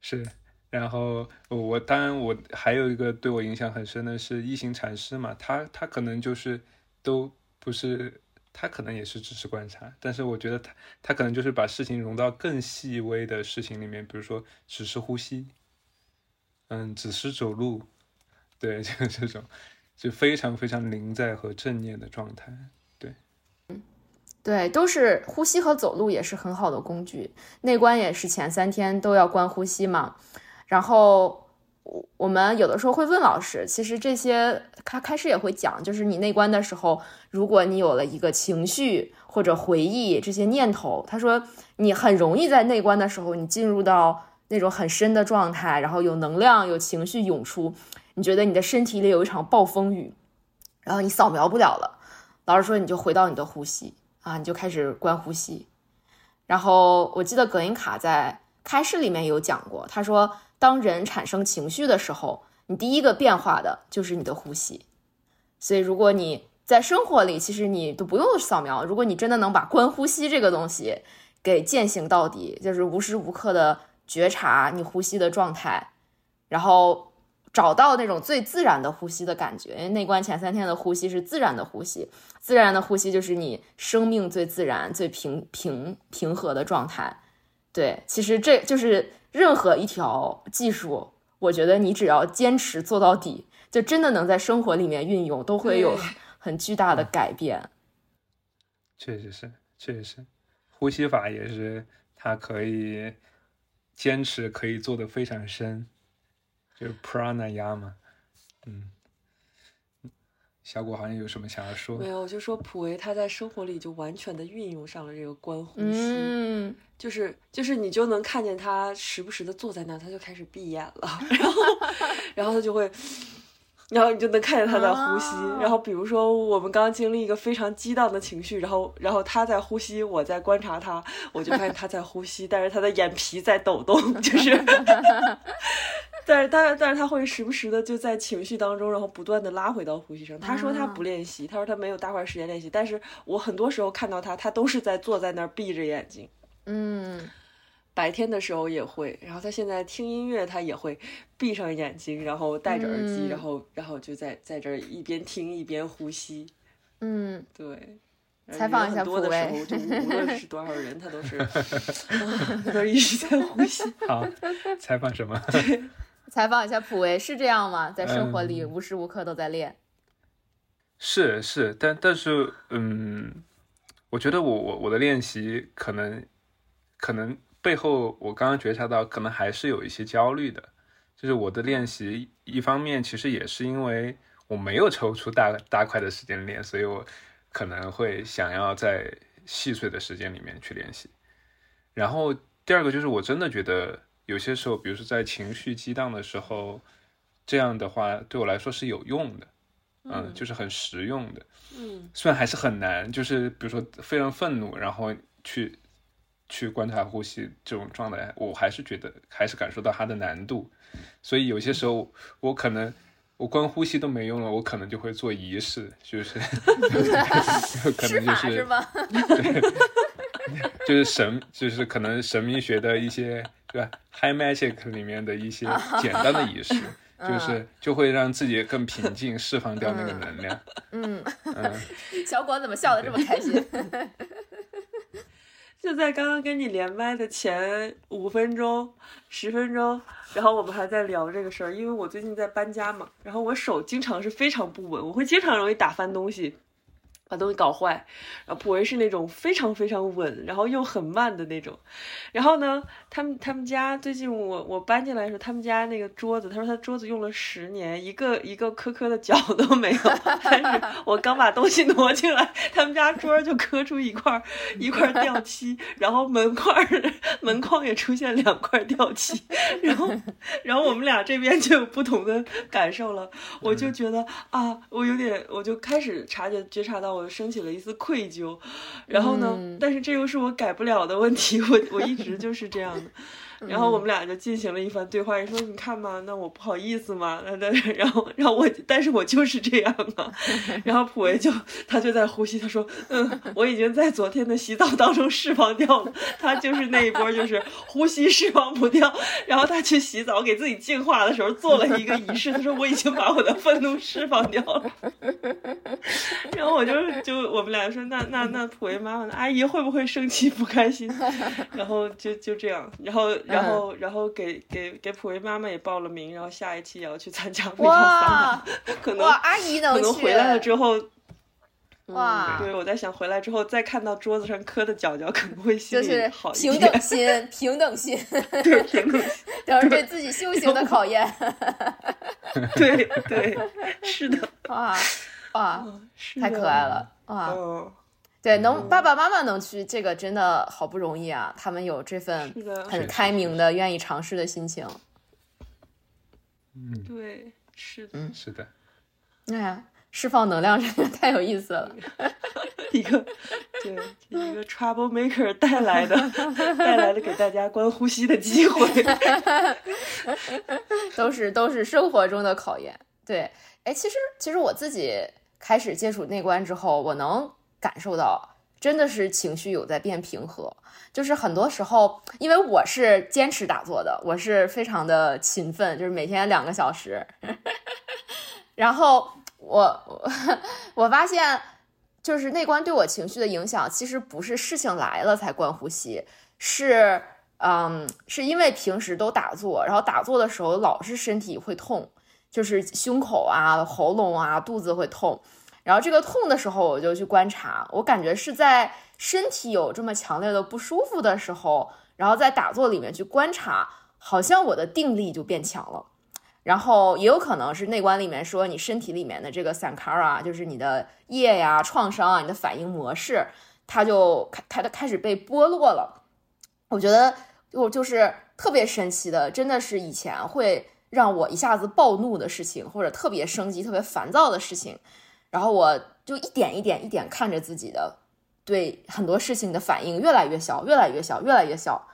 是。然后我当然我还有一个对我影响很深的是一行禅师嘛，他他可能就是都不是。他可能也是只是观察，但是我觉得他他可能就是把事情融到更细微的事情里面，比如说只是呼吸，嗯，只是走路，对，就这种就非常非常临在和正念的状态，对，嗯，对，都是呼吸和走路也是很好的工具。内观也是前三天都要观呼吸嘛，然后。我们有的时候会问老师，其实这些他开始也会讲，就是你内观的时候，如果你有了一个情绪或者回忆这些念头，他说你很容易在内观的时候，你进入到那种很深的状态，然后有能量、有情绪涌出，你觉得你的身体里有一场暴风雨，然后你扫描不了了。老师说你就回到你的呼吸啊，你就开始观呼吸。然后我记得葛音卡在开示里面有讲过，他说。当人产生情绪的时候，你第一个变化的就是你的呼吸。所以，如果你在生活里，其实你都不用扫描。如果你真的能把观呼吸这个东西给践行到底，就是无时无刻的觉察你呼吸的状态，然后找到那种最自然的呼吸的感觉。因为内观前三天的呼吸是自然的呼吸，自然的呼吸就是你生命最自然、最平平平和的状态。对，其实这就是任何一条技术，我觉得你只要坚持做到底，就真的能在生活里面运用，都会有很巨大的改变。确实是，确实是，呼吸法也是，它可以坚持，可以做的非常深，就是 pranayama。嗯，小果好像有什么想要说？没有，就说普维他在生活里就完全的运用上了这个观呼吸，嗯，就是就是你就能看见他时不时的坐在那，他就开始闭眼了，然后 然后他就会。然后你就能看见他在呼吸，然后比如说我们刚经历一个非常激荡的情绪，然后然后他在呼吸，我在观察他，我就发现他在呼吸，但是他的眼皮在抖动，就是，但是但是但是他会时不时的就在情绪当中，然后不断的拉回到呼吸上。他说他不练习，他说他没有大块时间练习，但是我很多时候看到他，他都是在坐在那儿闭着眼睛。嗯，白天的时候也会，然后他现在听音乐，他也会闭上眼睛，然后戴着耳机，嗯然后然后就在在这儿一边听一边呼吸。嗯，对，采访一下普威时候，就 无论是多少人，他都是，他都一直在呼吸。好，采访什么？采访一下普维是这样吗？在生活里嗯无时无刻都在练。是是，但但是，嗯，我觉得我我我的练习可能可能背后，我刚刚觉察到，可能还是有一些焦虑的。就是我的练习，一方面其实也是因为我没有抽出大大块的时间练，所以我可能会想要在细碎的时间里面去练习。然后第二个就是我真的觉得有些时候，比如说在情绪激荡的时候，这样的话对我来说是有用的。嗯，就是很实用的，嗯虽然还是很难，就是比如说非常愤怒，然后去去观察呼吸这种状态，我还是觉得还是感受到它的难度，所以有些时候我可能我光呼吸都没用了，我可能就会做仪式，就是有 可能就是法是吗？就是神，就是可能神秘学的一些对吧，high magic 里面的一些简单的仪式，就是就会让自己更平静，释放掉那个能量。嗯，嗯，小果怎么笑得这么开心？就在刚刚跟你连麦的前五分钟、十分钟，然后我们还在聊这个事儿，因为我最近在搬家嘛，然后我手经常是非常不稳，我会经常容易打翻东西。把东西搞坏，然后普维是那种非常非常稳，然后又很慢的那种。然后呢，他们他们家最近我我搬进来的时候，他们家那个桌子，他说他桌子用了十年，一个一个磕磕的角都没有。但是我刚把东西挪进来，他们家桌儿就磕出一块一块掉漆，然后门框门框也出现两块掉漆，然后然后我们俩这边就有不同的感受了。我就觉得啊，我有点，我就开始察觉觉察到我升起了一丝愧疚，然后呢，嗯但是这又是我改不了的问题，我我一直就是这样的。然后我们俩就进行了一番对话，你说你看嘛，那我不好意思嘛，那那然后然后我，但是我就是这样啊。然后普维就他就在呼吸，他说，嗯，我已经在昨天的洗澡当中释放掉了，他就是那一波就是呼吸释放不掉，然后他去洗澡给自己净化的时候做了一个仪式，他说我已经把我的愤怒释放掉了。然后我就就我们俩说，那那那普维妈妈的？阿姨会不会生气不开心？然后就就这样，然后然后然后给给给普威妈妈也报了名，然后下一期也要去参加哇，可能哇，阿姨可能去能回来了之后。哇嗯对，我在想回来之后再看到桌子上磕的角角，可能会心里就是好一平。等心，平等心，对，平等，都是对自己修行的考验。对对，是的，哇哇，太可爱。了哇！嗯，对，能爸爸妈妈能去，这个真的好不容易啊！他们有这份，很开明的、愿意尝试的心情。嗯，对，是的，嗯是的，哎呀，释放能量真的太有意思了。一个对一个 trouble maker 带来的 带来的给大家观呼吸的机会。都是都是生活中的考验。对，哎，其实其实我自己开始接触内观之后，我能感受到真的是情绪有在变平和。就是很多时候，因为我是坚持打坐的，我是非常的勤奋，就是每天两个小时。然后我 我发现，就是内观对我情绪的影响，其实不是事情来了才观呼吸，是嗯，是因为平时都打坐，然后打坐的时候老是身体会痛，就是胸口啊、喉咙啊、肚子会痛。然后这个痛的时候，我就去观察，我感觉是在身体有这么强烈的不舒服的时候，然后在打坐里面去观察，好像我的定力就变强了。然后也有可能是内观里面说你身体里面的这个 sankara，就是你的业呀、创伤啊、你的反应模式，它就开开的开始被剥落了。我觉得我就是特别神奇的，真的是以前会让我一下子暴怒的事情，或者特别生气、特别烦躁的事情。然后我就一点一点一点看着自己的对很多事情的反应越来越小，越来越小，越来越小，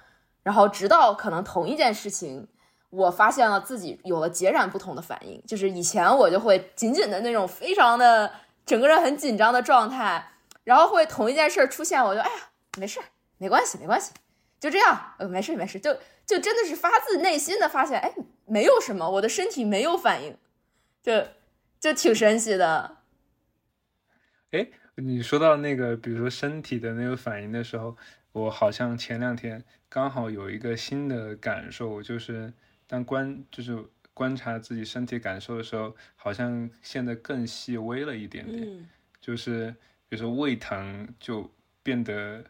然后直到可能同一件事情，我发现了自己有了截然不同的反应。就是以前我就会紧紧的那种非常的整个人很紧张的状态，然后会同一件事出现，我就哎呀没事，没关系，没关系，就这样，呃没事没事，就就真的是发自内心的发现，哎没有什么，我的身体没有反应，就就挺神奇的。哎，你说到那个，比如说身体的那个反应的时候，我好像前两天刚好有一个新的感受，就是当观就是观察自己身体感受的时候，好像现在更细微了一点点。就是比如说胃疼，就变得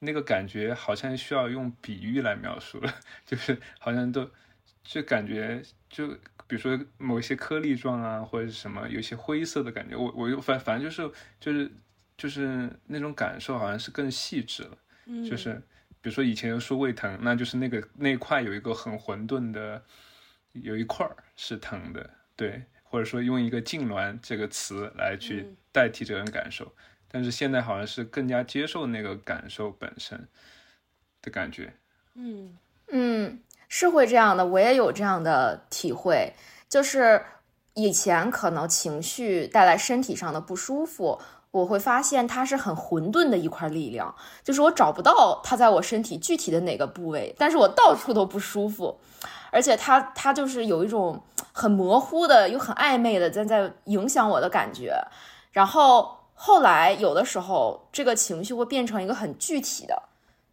那个感觉好像需要用比喻来描述了，就是好像都就感觉就。比如说某一些颗粒状啊，或者是什么，有些灰色的感觉，我我又反反正就是就是就是那种感受，好像是更细致了。嗯，就是比如说以前说胃疼，那就是那个那块有一个很混沌的，有一块是疼的，对，或者说用一个痉挛这个词来去代替这种感受。但是现在好像是更加接受那个感受本身的感觉。嗯嗯。是会这样的，我也有这样的体会，就是以前可能情绪带来身体上的不舒服，我会发现它是很混沌的一块力量，就是我找不到它在我身体具体的哪个部位，但是我到处都不舒服，而且它它就是有一种很模糊的又很暧昧的在在影响我的感觉，然后后来有的时候这个情绪会变成一个很具体的，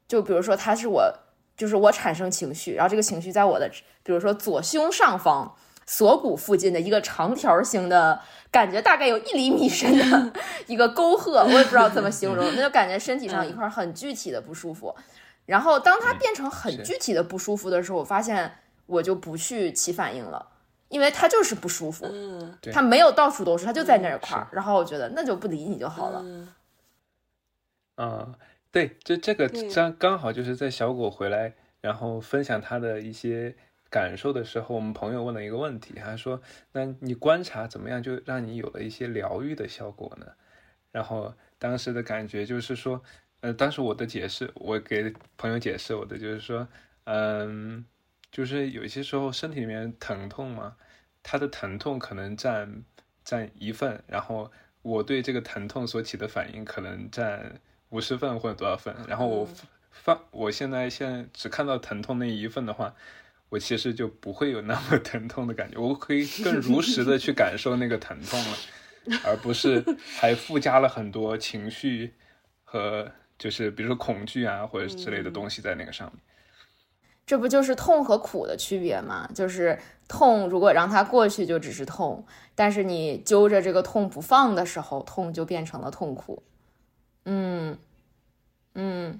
就比如说它是我。就是我产生情绪，然后这个情绪在我的，比如说左胸上方锁骨附近的一个长条形的感觉，大概有一厘米深的 一个沟壑，我也不知道怎么形容，那就感觉身体上一块很具体的不舒服。然后当它变成很具体的不舒服的时候，我发现我就不去起反应了，因为它就是不舒服，它没有到处都是，它就在那一块儿。然后我觉得那就不理你就好了。嗯。对，就这个刚刚好就是在小果回来，然后分享他的一些感受的时候，我们朋友问了一个问题，他说：“那你观察怎么样，就让你有了一些疗愈的效果呢？”然后当时的感觉就是说，呃，当时我的解释，我给朋友解释我的就是说，嗯，就是有些时候身体里面疼痛嘛，它的疼痛可能占占一份，然后我对这个疼痛所起的反应可能占。五十份或者多少份，然后我放，我现在现在只看到疼痛那一份的话，我其实就不会有那么疼痛的感觉，我可以更如实的去感受那个疼痛了，而不是还附加了很多情绪和就是比如说恐惧啊或者之类的东西在那个上面。这不就是痛和苦的区别吗？就是痛如果让它过去就只是痛，但是你揪着这个痛不放的时候，痛就变成了痛苦。嗯，嗯，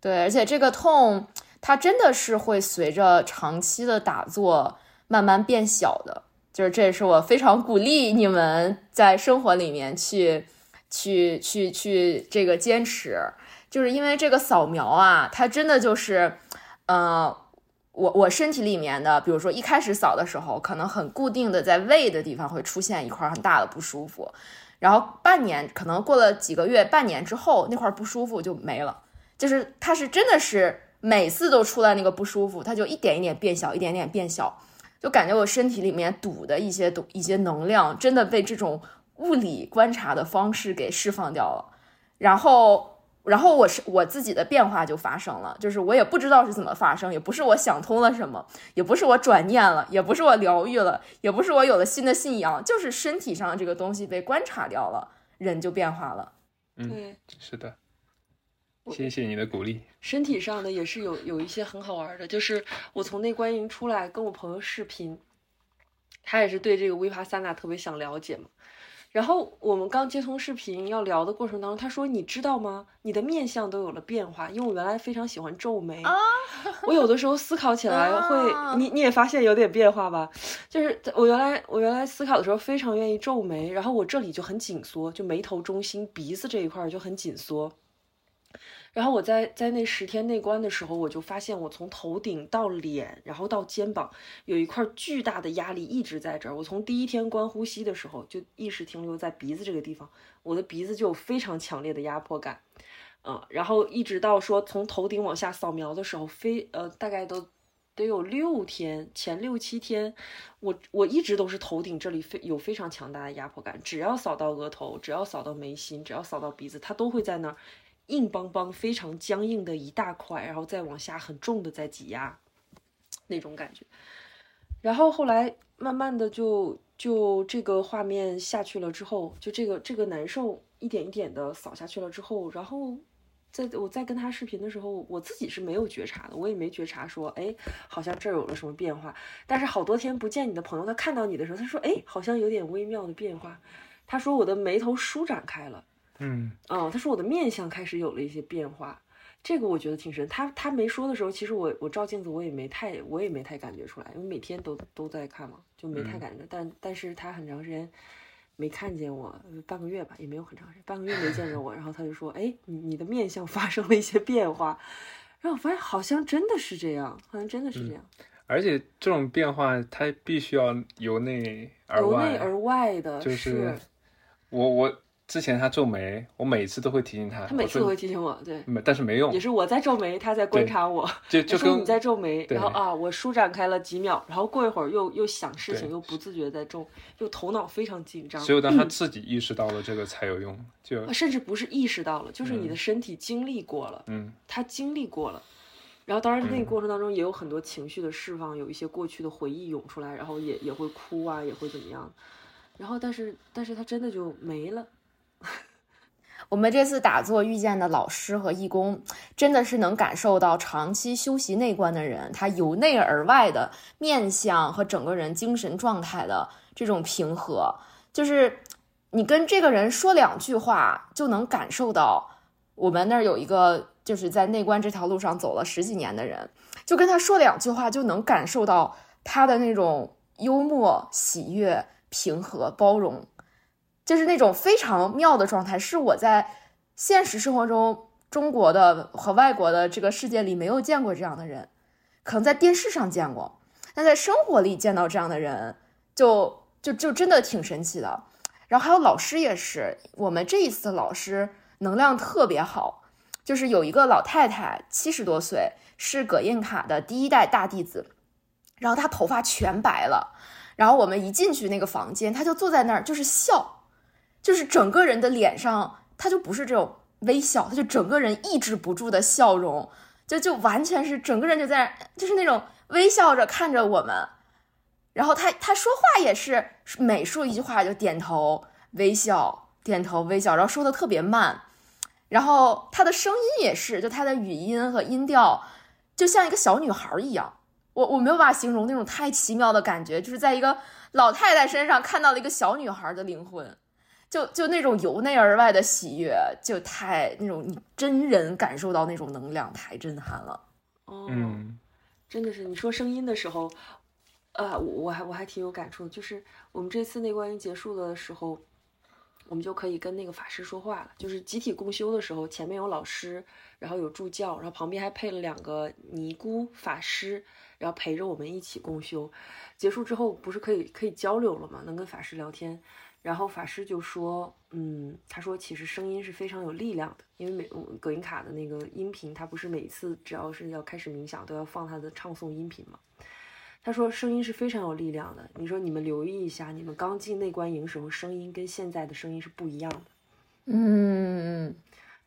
对，而且这个痛，它真的是会随着长期的打坐慢慢变小的。就是这也是我非常鼓励你们在生活里面去、去、去、去这个坚持，就是因为这个扫描啊，它真的就是，呃，我我身体里面的，比如说一开始扫的时候，可能很固定的在胃的地方会出现一块很大的不舒服。然后半年，可能过了几个月，半年之后那块不舒服就没了。就是它是真的是每次都出来那个不舒服，它就一点一点变小，一点点变小，就感觉我身体里面堵的一些堵一些能量，真的被这种物理观察的方式给释放掉了。然后。然后我是我自己的变化就发生了，就是我也不知道是怎么发生，也不是我想通了什么，也不是我转念了，也不是我疗愈了，也不是我有了新的信仰，就是身体上这个东西被观察掉了，人就变化了。嗯，是的，谢谢你的鼓励。身体上的也是有有一些很好玩的，就是我从内观营出来，跟我朋友视频，他也是对这个维帕萨那特别想了解嘛。然后我们刚接通视频要聊的过程当中，他说：“你知道吗？你的面相都有了变化。因为我原来非常喜欢皱眉，我有的时候思考起来会，你你也发现有点变化吧？就是我原来我原来思考的时候非常愿意皱眉，然后我这里就很紧缩，就眉头中心鼻子这一块就很紧缩。”然后我在在那十天内观的时候，我就发现我从头顶到脸，然后到肩膀，有一块巨大的压力一直在这儿。我从第一天观呼吸的时候，就意识停留在鼻子这个地方，我的鼻子就有非常强烈的压迫感，嗯，然后一直到说从头顶往下扫描的时候，非呃大概都得有六天，前六七天，我我一直都是头顶这里非有非常强大的压迫感，只要扫到额头，只要扫到眉心，只要扫到鼻子，它都会在那儿。硬邦邦、非常僵硬的一大块，然后再往下很重的在挤压，那种感觉。然后后来慢慢的就就这个画面下去了之后，就这个这个难受一点一点的扫下去了之后，然后在我在跟他视频的时候，我自己是没有觉察的，我也没觉察说，哎，好像这儿有了什么变化。但是好多天不见你的朋友，他看到你的时候，他说，哎，好像有点微妙的变化。他说我的眉头舒展开了。嗯，哦，他说我的面相开始有了一些变化，这个我觉得挺深。他他没说的时候，其实我我照镜子我也没太我也没太感觉出来，因为每天都都在看嘛，就没太感觉。但但是他很长时间没看见我，半个月吧，也没有很长时间，半个月没见着我，然后他就说，哎，你你的面相发生了一些变化，然后我发现好像真的是这样，好像真的是这样。而且这种变化，它必须要由内而外，由内而外的，就是我我。之前他皱眉，我每次都会提醒他。他每次都会提醒我，对，没，但是没用。也是我在皱眉，他在观察我。就就 跟你在皱眉，然后啊，我舒展开了几秒，然后过一会儿又又想事情，又不自觉在皱，又头脑非常紧张。只有当 他自己意识到了这个才有用，就甚至不是意识到了，就是你的身体经历过了，嗯，他经历过了，然后当然那个过程当中也有很多情绪的释放，有一些过去的回忆涌出来，然后也也会哭啊，也会怎么样，然后但是但是他真的就没了。我们这次打坐遇见的老师和义工，真的是能感受到长期修习内观的人，他由内而外的面相和整个人精神状态的这种平和。就是你跟这个人说两句话，就能感受到。我们那儿有一个，就是在内观这条路上走了十几年的人，就跟他说两句话，就能感受到他的那种幽默、喜悦、平和、包容。就是那种非常妙的状态，是我在现实生活中中国的和外国的这个世界里没有见过这样的人，可能在电视上见过，但在生活里见到这样的人，就就就真的挺神奇的。然后还有老师也是，我们这一次的老师能量特别好，就是有一个老太太七十多岁，是葛印卡的第一代大弟子，然后她头发全白了，然后我们一进去那个房间，她就坐在那儿就是笑。就是整个人的脸上，他就不是这种微笑，他就整个人抑制不住的笑容，就就完全是整个人就在，就是那种微笑着看着我们，然后他他说话也是每说一句话就点头微笑，点头微笑，然后说的特别慢，然后他的声音也是，就他的语音和音调就像一个小女孩一样，我我没有办法形容那种太奇妙的感觉，就是在一个老太太身上看到了一个小女孩的灵魂。就就那种由内而外的喜悦，就太那种你真人感受到那种能量，太震撼了。哦，真的是你说声音的时候，呃，我我还我还挺有感触。就是我们这次内观结束的时候，我们就可以跟那个法师说话了。就是集体共修的时候，前面有老师，然后有助教，然后旁边还配了两个尼姑法师，然后陪着我们一起共修。结束之后，不是可以可以交流了吗？能跟法师聊天。然后法师就说，嗯，他说其实声音是非常有力量的，因为每葛音卡的那个音频，他不是每次只要是要开始冥想都要放他的唱诵音频嘛。他说声音是非常有力量的。你说你们留意一下，你们刚进内观营时候声音跟现在的声音是不一样的。嗯，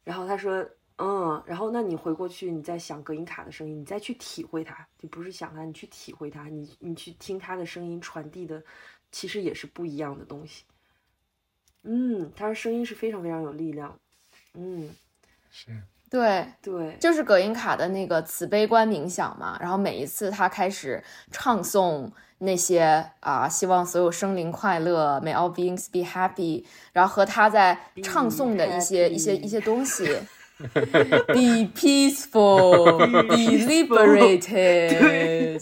然后他说，嗯，然后那你回过去，你再想隔音卡的声音，你再去体会它，就不是想它，你去体会它，你你去听它的声音传递的，其实也是不一样的东西。嗯，他的声音是非常非常有力量。嗯，是对，对，就是葛音卡的那个慈悲观冥想嘛。然后每一次他开始唱诵那些啊，希望所有生灵快乐，May all beings be happy。然后和他在唱诵的一些一些一些东西，Be peaceful, be liberated。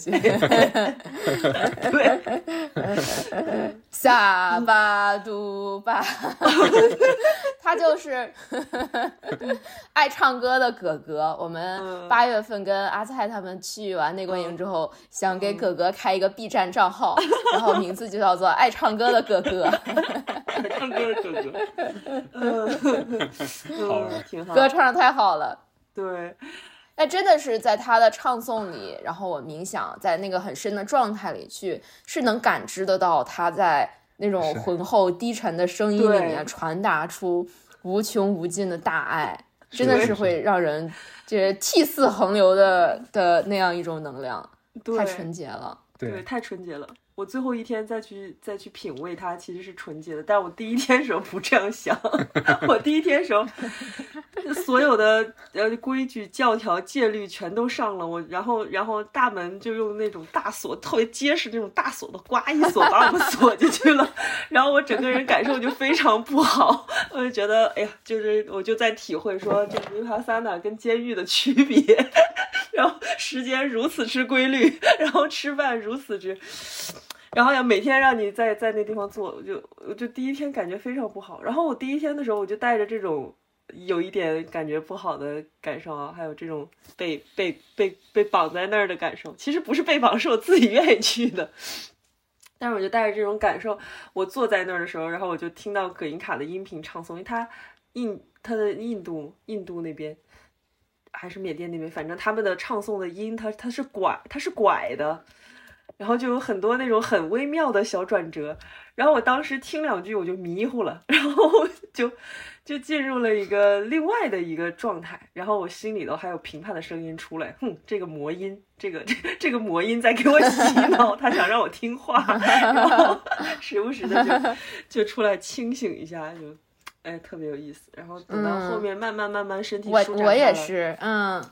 对，萨巴杜巴，他就是 爱唱歌的哥哥。我们嗯。八月份跟阿菜他们去完内观营之后，想给哥哥开一个 B 站账号，然后名字就叫做“爱唱歌的哥哥。唱歌的哥哥，嗯，好嗯，挺”，好。歌唱的太好了。对，那真的是在他的唱诵里，然后我冥想，在那个很深的状态里去，是能感知得到他在那种浑厚低沉的声音里面传达出无穷无尽的大爱，真的是。是会让人这涕泗横流的的那样一种能量，太纯洁了。对，太纯洁了。我最后一天再去再去品味它，其实是纯洁的。但我第一天时候不这样想，我第一天时候所有的呃规矩、教条、戒律全都上了我，然后然后大门就用那种大锁，特别结实那种大锁的，呱一锁把我们锁进去了。然后我整个人感受就非常不好，我就觉得哎呀，就是我就在体会说这尼帕萨纳跟监狱的区别。然后时间如此之规律，然后吃饭如此之，然后要每天让你在在那地方坐，我就我就第一天感觉非常不好。然后我第一天的时候，我就带着这种有一点感觉不好的感受啊，还有这种被被被被绑在那儿的感受。其实不是被绑，是我自己愿意去的。但是我就带着这种感受，我坐在那儿的时候，然后我就听到葛音卡的音频唱诵，因为他印他的印度印度那边还是缅甸那边，反正他们的唱诵的音，它它是拐，它是拐的，然后就有很多那种很微妙的小转折。然后我当时听两句我就迷糊了，然后就就进入了一个另外的一个状态，然后我心里头还有评判的声音出来，哼，这个魔音，这个这 这个魔音在给我洗脑，他想让我听话，然后时不时的就就出来清醒一下，就哎特别有意思。然后等到后嗯面慢慢慢慢身体舒展嗯、我我也是，嗯，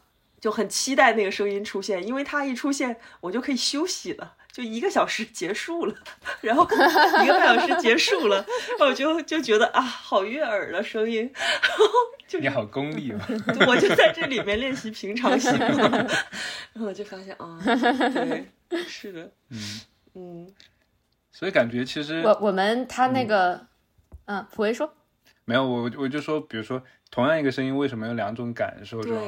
就很期待那个声音出现，因为它一出现，我就可以休息了，就一个小时结束了，然后 一个半小时结束了，我就就觉得啊，好悦耳的声音，就你好功利嘛。我就在这里面练习平常心嘛，然后我就发现啊，对，是的，嗯，嗯，所以感觉其实我我们他那个，嗯，普威说，没有我我就说，比如说同样一个声音，为什么有两种感受？是吧？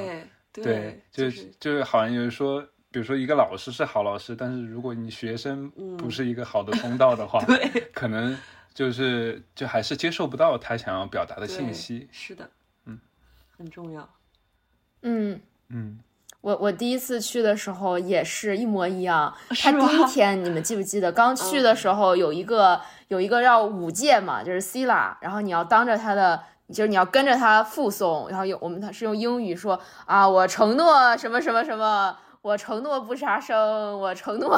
对对，就就是就是好像有人说，比如说一个老师是好老师，但是如果你学生嗯不是一个好的通道的话，对可能就是就还是接受不到他想要表达的信息。是的，嗯，很重要，嗯。嗯，我我第一次去的时候也是一模一样。他是吗第一天你们记不记得？刚去的时候有一个有一个要舞戒嘛，就是 Sila，然后你要当着他的，就是你要跟着他附诵，然后有我们他是用英语说啊，我承诺什么什么什么。我承诺不杀生，我承诺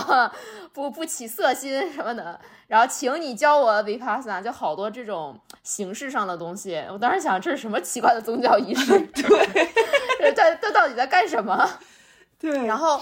不不起色心什么的。然后，请你教我 vipassana，就好多这种形式上的东西。我当时想，这是什么奇怪的宗教仪式？对这这这到底在干什么？对，然后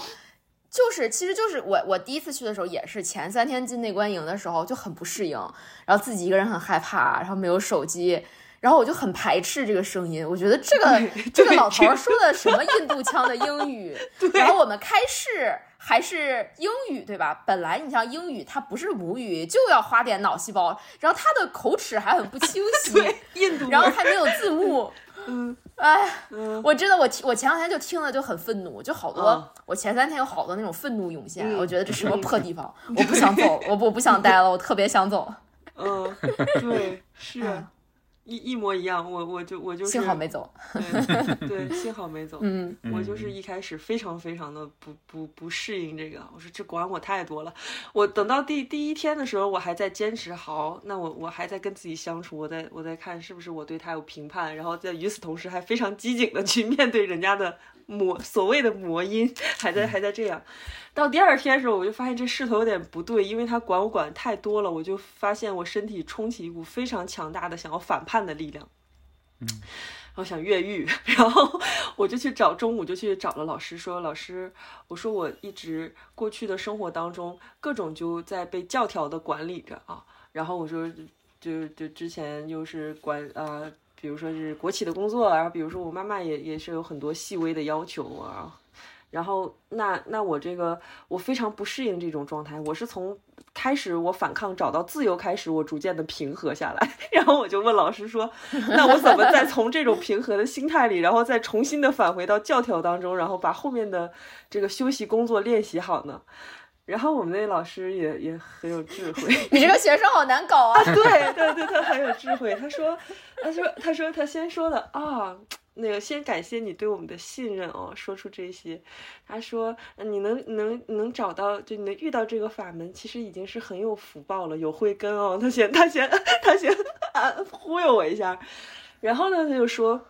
就是，其实就是我我第一次去的时候，也是前三天进内观营的时候就很不适应，然后自己一个人很害怕，然后没有手机，然后我就很排斥这个声音，我觉得这个这个老头儿说的什么印度腔的英语，然后我们开市还是英语对吧？本来你像英语它不是母语，就要花点脑细胞，然后他的口齿还很不 清晰，印度然后还没有字幕，嗯哎。嗯，我真的，我听我前两天就听了就很愤怒，就好多，嗯我前三天有好多那种愤怒涌现，嗯我觉得这什么破地方，我不想走，我不我不想待了，我特别想走。嗯，对，是嗯一一模一样，我我就我就是幸好没走。对对，幸好没走。嗯，我就是一开始非常非常的不不不适应这个，我说这管我太多了。我等到第第一天的时候，我还在坚持，好，那我我还在跟自己相处，我在我在看是不是我对他有评判，然后在与此同时还非常机警的去面对人家的魔 所谓的魔音，还在还在这样。到第二天的时候，我就发现这势头有点不对，因为他管我管太多了，我就发现我身体冲起一股非常强大的想要反叛的力量。嗯，我想越狱，然后我就去找，中午就去找了老师，说老师，我说我一直过去的生活当中，各种就在被教条的管理着啊，然后我说就就之前又是管啊，比如说是国企的工作，然后比如说我妈妈也也是有很多细微的要求啊。然后，那那我这个我非常不适应这种状态。我是从开始我反抗找到自由开始，我逐渐的平和下来。然后我就问老师说：“那我怎么再从这种平和的心态里，然后再重新的返回到教条当中，然后把后面的这个休息工作练习好呢？”然后我们那老师也也很有智慧。你这个学生好难搞啊！对对对，他很有智慧。他说：“他说他说他先说的啊。”那个，先感谢你对我们的信任哦，说出这些。他说，你能能能找到，就你能遇到这个法门，其实已经是很有福报了，有慧根哦。他先他先他先啊忽悠我一下，然后呢，他就说，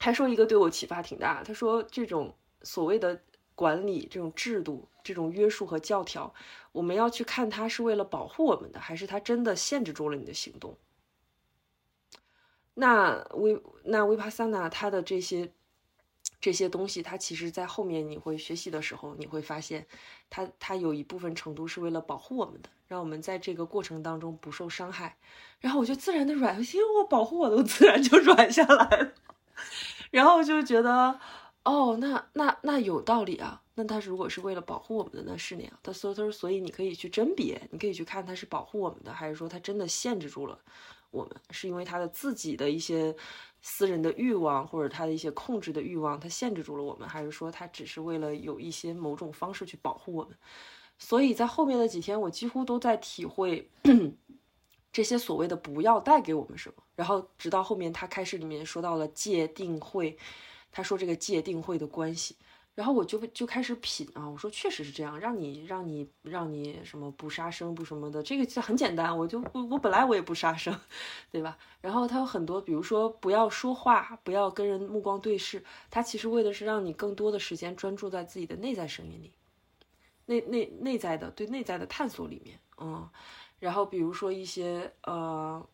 还说一个对我启发挺大。他说，这种所谓的管理、这种制度、这种约束和教条，我们要去看它是为了保护我们的，还是它真的限制住了你的行动？那维那维帕萨纳它的这些这些东西，它其实，在后面你会学习的时候，你会发现，它它有一部分程度是为了保护我们的，让我们在这个过程当中不受伤害。然后我就自然的软，因为我保护我都自然就软下来了。然后就觉得，哦，那那那有道理啊。那它如果是为了保护我们的，那是那样。他所以所以你可以去甄别，你可以去看它是保护我们的，还是说它真的限制住了。我们是因为他的自己的一些私人的欲望，或者他的一些控制的欲望，他限制住了我们，还是说他只是为了有一些某种方式去保护我们？所以在后面的几天，我几乎都在体会 这些所谓的不要带给我们什么。然后直到后面他开始里面说到了界定会，他说这个界定会的关系。然后我就就开始品啊，我说确实是这样，让你让你让你什么不杀生不什么的，这个就很简单，我就我我本来我也不杀生，对吧？然后他有很多，比如说不要说话，不要跟人目光对视，他其实为的是让你更多的时间专注在自己的内在声音里，内内内在的对内在的探索里面，嗯，然后比如说一些呃。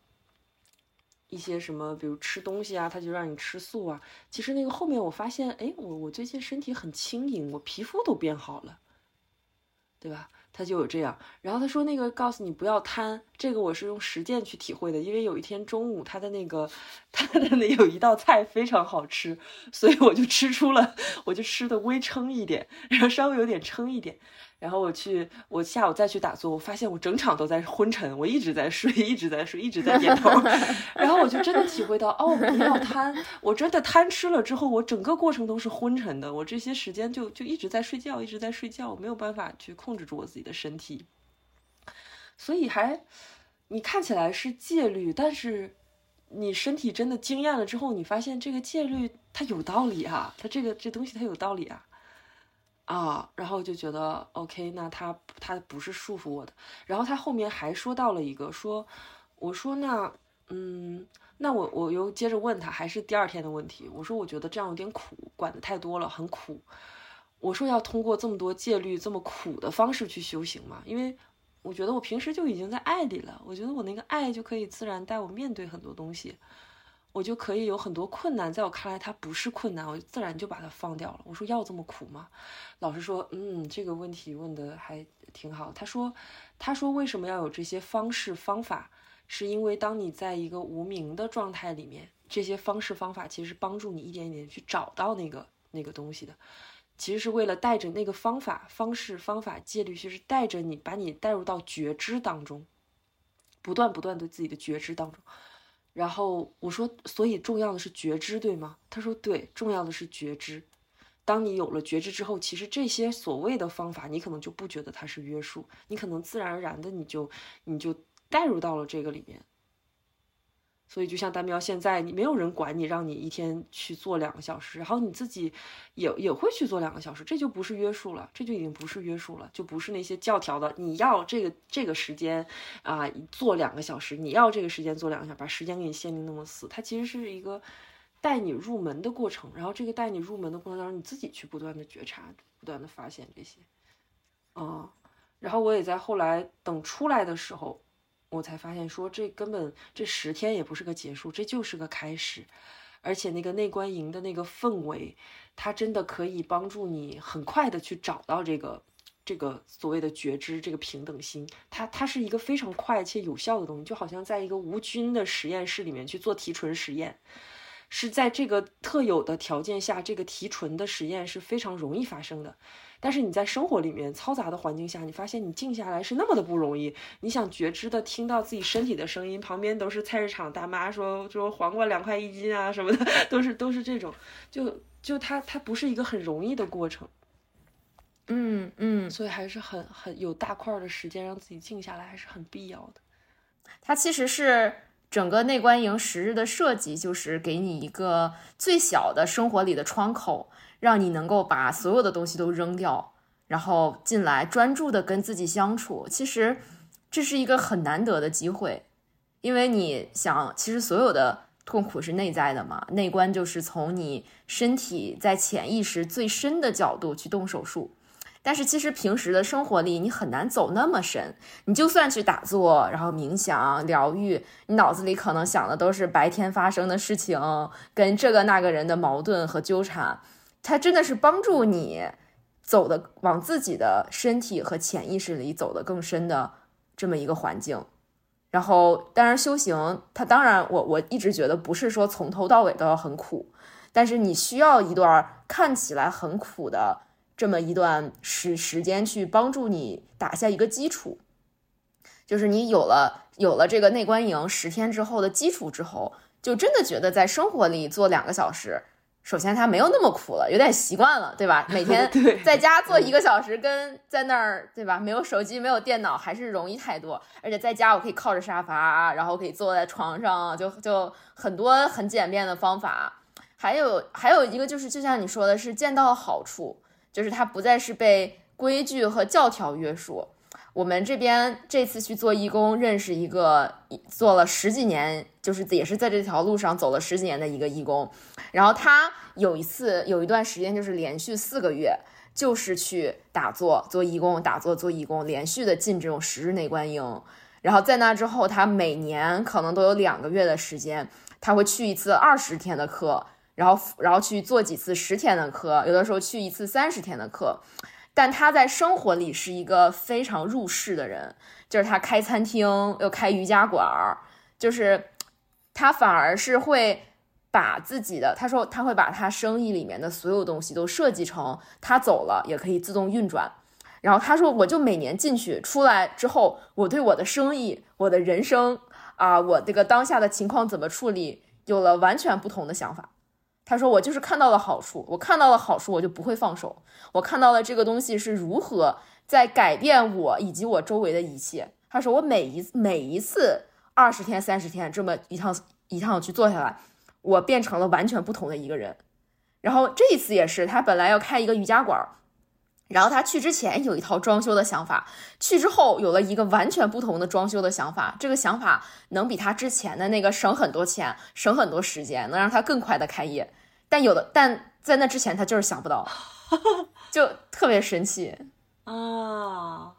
一些什么，比如吃东西啊，他就让你吃素啊。其实那个后面我发现，哎，我我最近身体很轻盈，我皮肤都变好了，对吧？他就有这样。然后他说那个告诉你不要贪，这个我是用实践去体会的。因为有一天中午他的那个他的那有一道菜非常好吃，所以我就吃出了，我就吃的微撑一点，然后稍微有点撑一点。然后我去，我下午再去打坐，我发现我整场都在昏沉，我一直在睡，一直在睡，一直在点头。然后我就真的体会到，哦，不要贪，我真的贪吃了之后，我整个过程都是昏沉的，我这些时间就就一直在睡觉，一直在睡觉，我没有办法去控制住我自己的身体。所以还，你看起来是戒律，但是你身体真的经验了之后，你发现这个戒律它有道理啊，它这个这东西它有道理啊。啊，然后就觉得 OK，那他他不是束缚我的。然后他后面还说到了一个，说我说那嗯，那我我又接着问他，还是第二天的问题。我说我觉得这样有点苦，管的太多了，很苦。我说要通过这么多戒律这么苦的方式去修行嘛？因为我觉得我平时就已经在爱里了，我觉得我那个爱就可以自然带我面对很多东西。我就可以有很多困难，在我看来它不是困难，我自然就把它放掉了。我说要这么苦吗？老师说，嗯，这个问题问的还挺好。他说，他说为什么要有这些方式方法？是因为当你在一个无名的状态里面，这些方式方法其实帮助你一点一点去找到那个那个东西的。其实是为了带着那个方法、方式、方法戒律，就是带着你，把你带入到觉知当中，不断不断对自己的觉知当中。然后我说，所以重要的是觉知，对吗？他说对，重要的是觉知。当你有了觉知之后，其实这些所谓的方法，你可能就不觉得它是约束，你可能自然而然的你就你就带入到了这个里面。所以就像丹喵现在，你没有人管你，让你一天去做两个小时，然后你自己也也会去做两个小时，这就不是约束了，这就已经不是约束了，就不是那些教条的，你要这个这个时间啊做两个小时，你要这个时间做两个小时，把时间给你限定那么死，它其实是一个带你入门的过程，然后这个带你入门的过程当中，你自己去不断的觉察，不断的发现这些，啊，然后我也在后来等出来的时候。我才发现，说这根本这十天也不是个结束，这就是个开始。而且那个内观营的那个氛围，它真的可以帮助你很快的去找到这个这个所谓的觉知，这个平等心。它它是一个非常快且有效的东西，就好像在一个无菌的实验室里面去做提纯实验。是在这个特有的条件下，这个提纯的实验是非常容易发生的。但是你在生活里面嘈杂的环境下，你发现你静下来是那么的不容易。你想觉知的听到自己身体的声音，旁边都是菜市场大妈说说黄瓜两块一斤啊什么的，都是都是这种，就就它它不是一个很容易的过程。嗯嗯，所以还是很很有大块的时间让自己静下来，还是很必要的。它其实是。整个内观营十日的设计，就是给你一个最小的生活里的窗口，让你能够把所有的东西都扔掉，然后进来专注的跟自己相处。其实这是一个很难得的机会，因为你想，其实所有的痛苦是内在的嘛。内观就是从你身体在潜意识最深的角度去动手术。但是其实平时的生活里，你很难走那么深。你就算去打坐，然后冥想疗愈，你脑子里可能想的都是白天发生的事情，跟这个那个人的矛盾和纠缠。它真的是帮助你走的往自己的身体和潜意识里走的更深的这么一个环境。然后，当然修行，它当然我我一直觉得不是说从头到尾都要很苦，但是你需要一段看起来很苦的。这么一段时时间去帮助你打下一个基础，就是你有了有了这个内观营十天之后的基础之后，就真的觉得在生活里做两个小时，首先它没有那么苦了，有点习惯了，对吧？每 天在家做一个小时，跟在那儿，对吧？没有手机，没有电脑，还是容易太多。而且在家我可以靠着沙发，然后可以坐在床上，就就很多很简便的方法。还有还有一个就是，就像你说的是见到好处。就是他不再是被规矩和教条约束。我们这边这次去做义工，认识一个做了十几年，就是也是在这条路上走了十几年的一个义工。然后他有一次有一段时间，就是连续四个月，就是去打坐做义工，打坐做义工，连续的进这种十日内观营。然后在那之后，他每年可能都有两个月的时间，他会去一次二十天的课。然后，然后去做几次十天的课，有的时候去一次三十天的课。但他在生活里是一个非常入世的人，就是他开餐厅又开瑜伽馆儿，就是他反而是会把自己的，他说他会把他生意里面的所有东西都设计成他走了也可以自动运转。然后他说，我就每年进去出来之后，我对我的生意、我的人生啊，我这个当下的情况怎么处理，有了完全不同的想法。他说：“我就是看到了好处，我看到了好处，我就不会放手。我看到了这个东西是如何在改变我以及我周围的一切。”他说：“我每一每一次二十天、三十天这么一趟一趟去做下来，我变成了完全不同的一个人。然后这一次也是，他本来要开一个瑜伽馆，然后他去之前有一套装修的想法，去之后有了一个完全不同的装修的想法。这个想法能比他之前的那个省很多钱、省很多时间，能让他更快的开业。”但有的，但在那之前，他就是想不到，就特别神奇啊！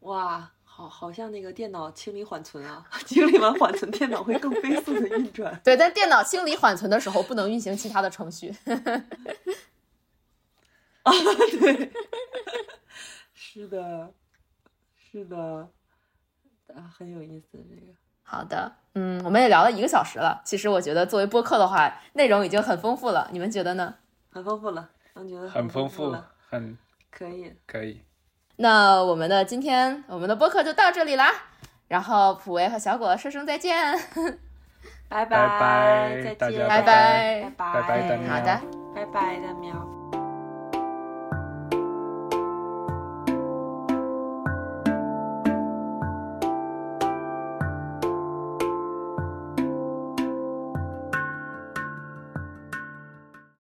哇，好，好像那个电脑清理缓存啊，清理完缓存，电脑会更飞速的运转。对，但电脑清理缓存的时候，不能运行其他的程序。啊，对，是的，是的，啊，很有意思，这个。好的，嗯，我们也聊了一个小时了。其实我觉得作为播客的话，内容已经很丰富了。你们觉得呢？很丰富了，我觉得很丰富了，很可以，可以。那我们的今天我们的播客就到这里啦。然后普维和小果说声再见，拜拜，再见，拜拜，拜拜，拜拜，好的，拜拜，大喵。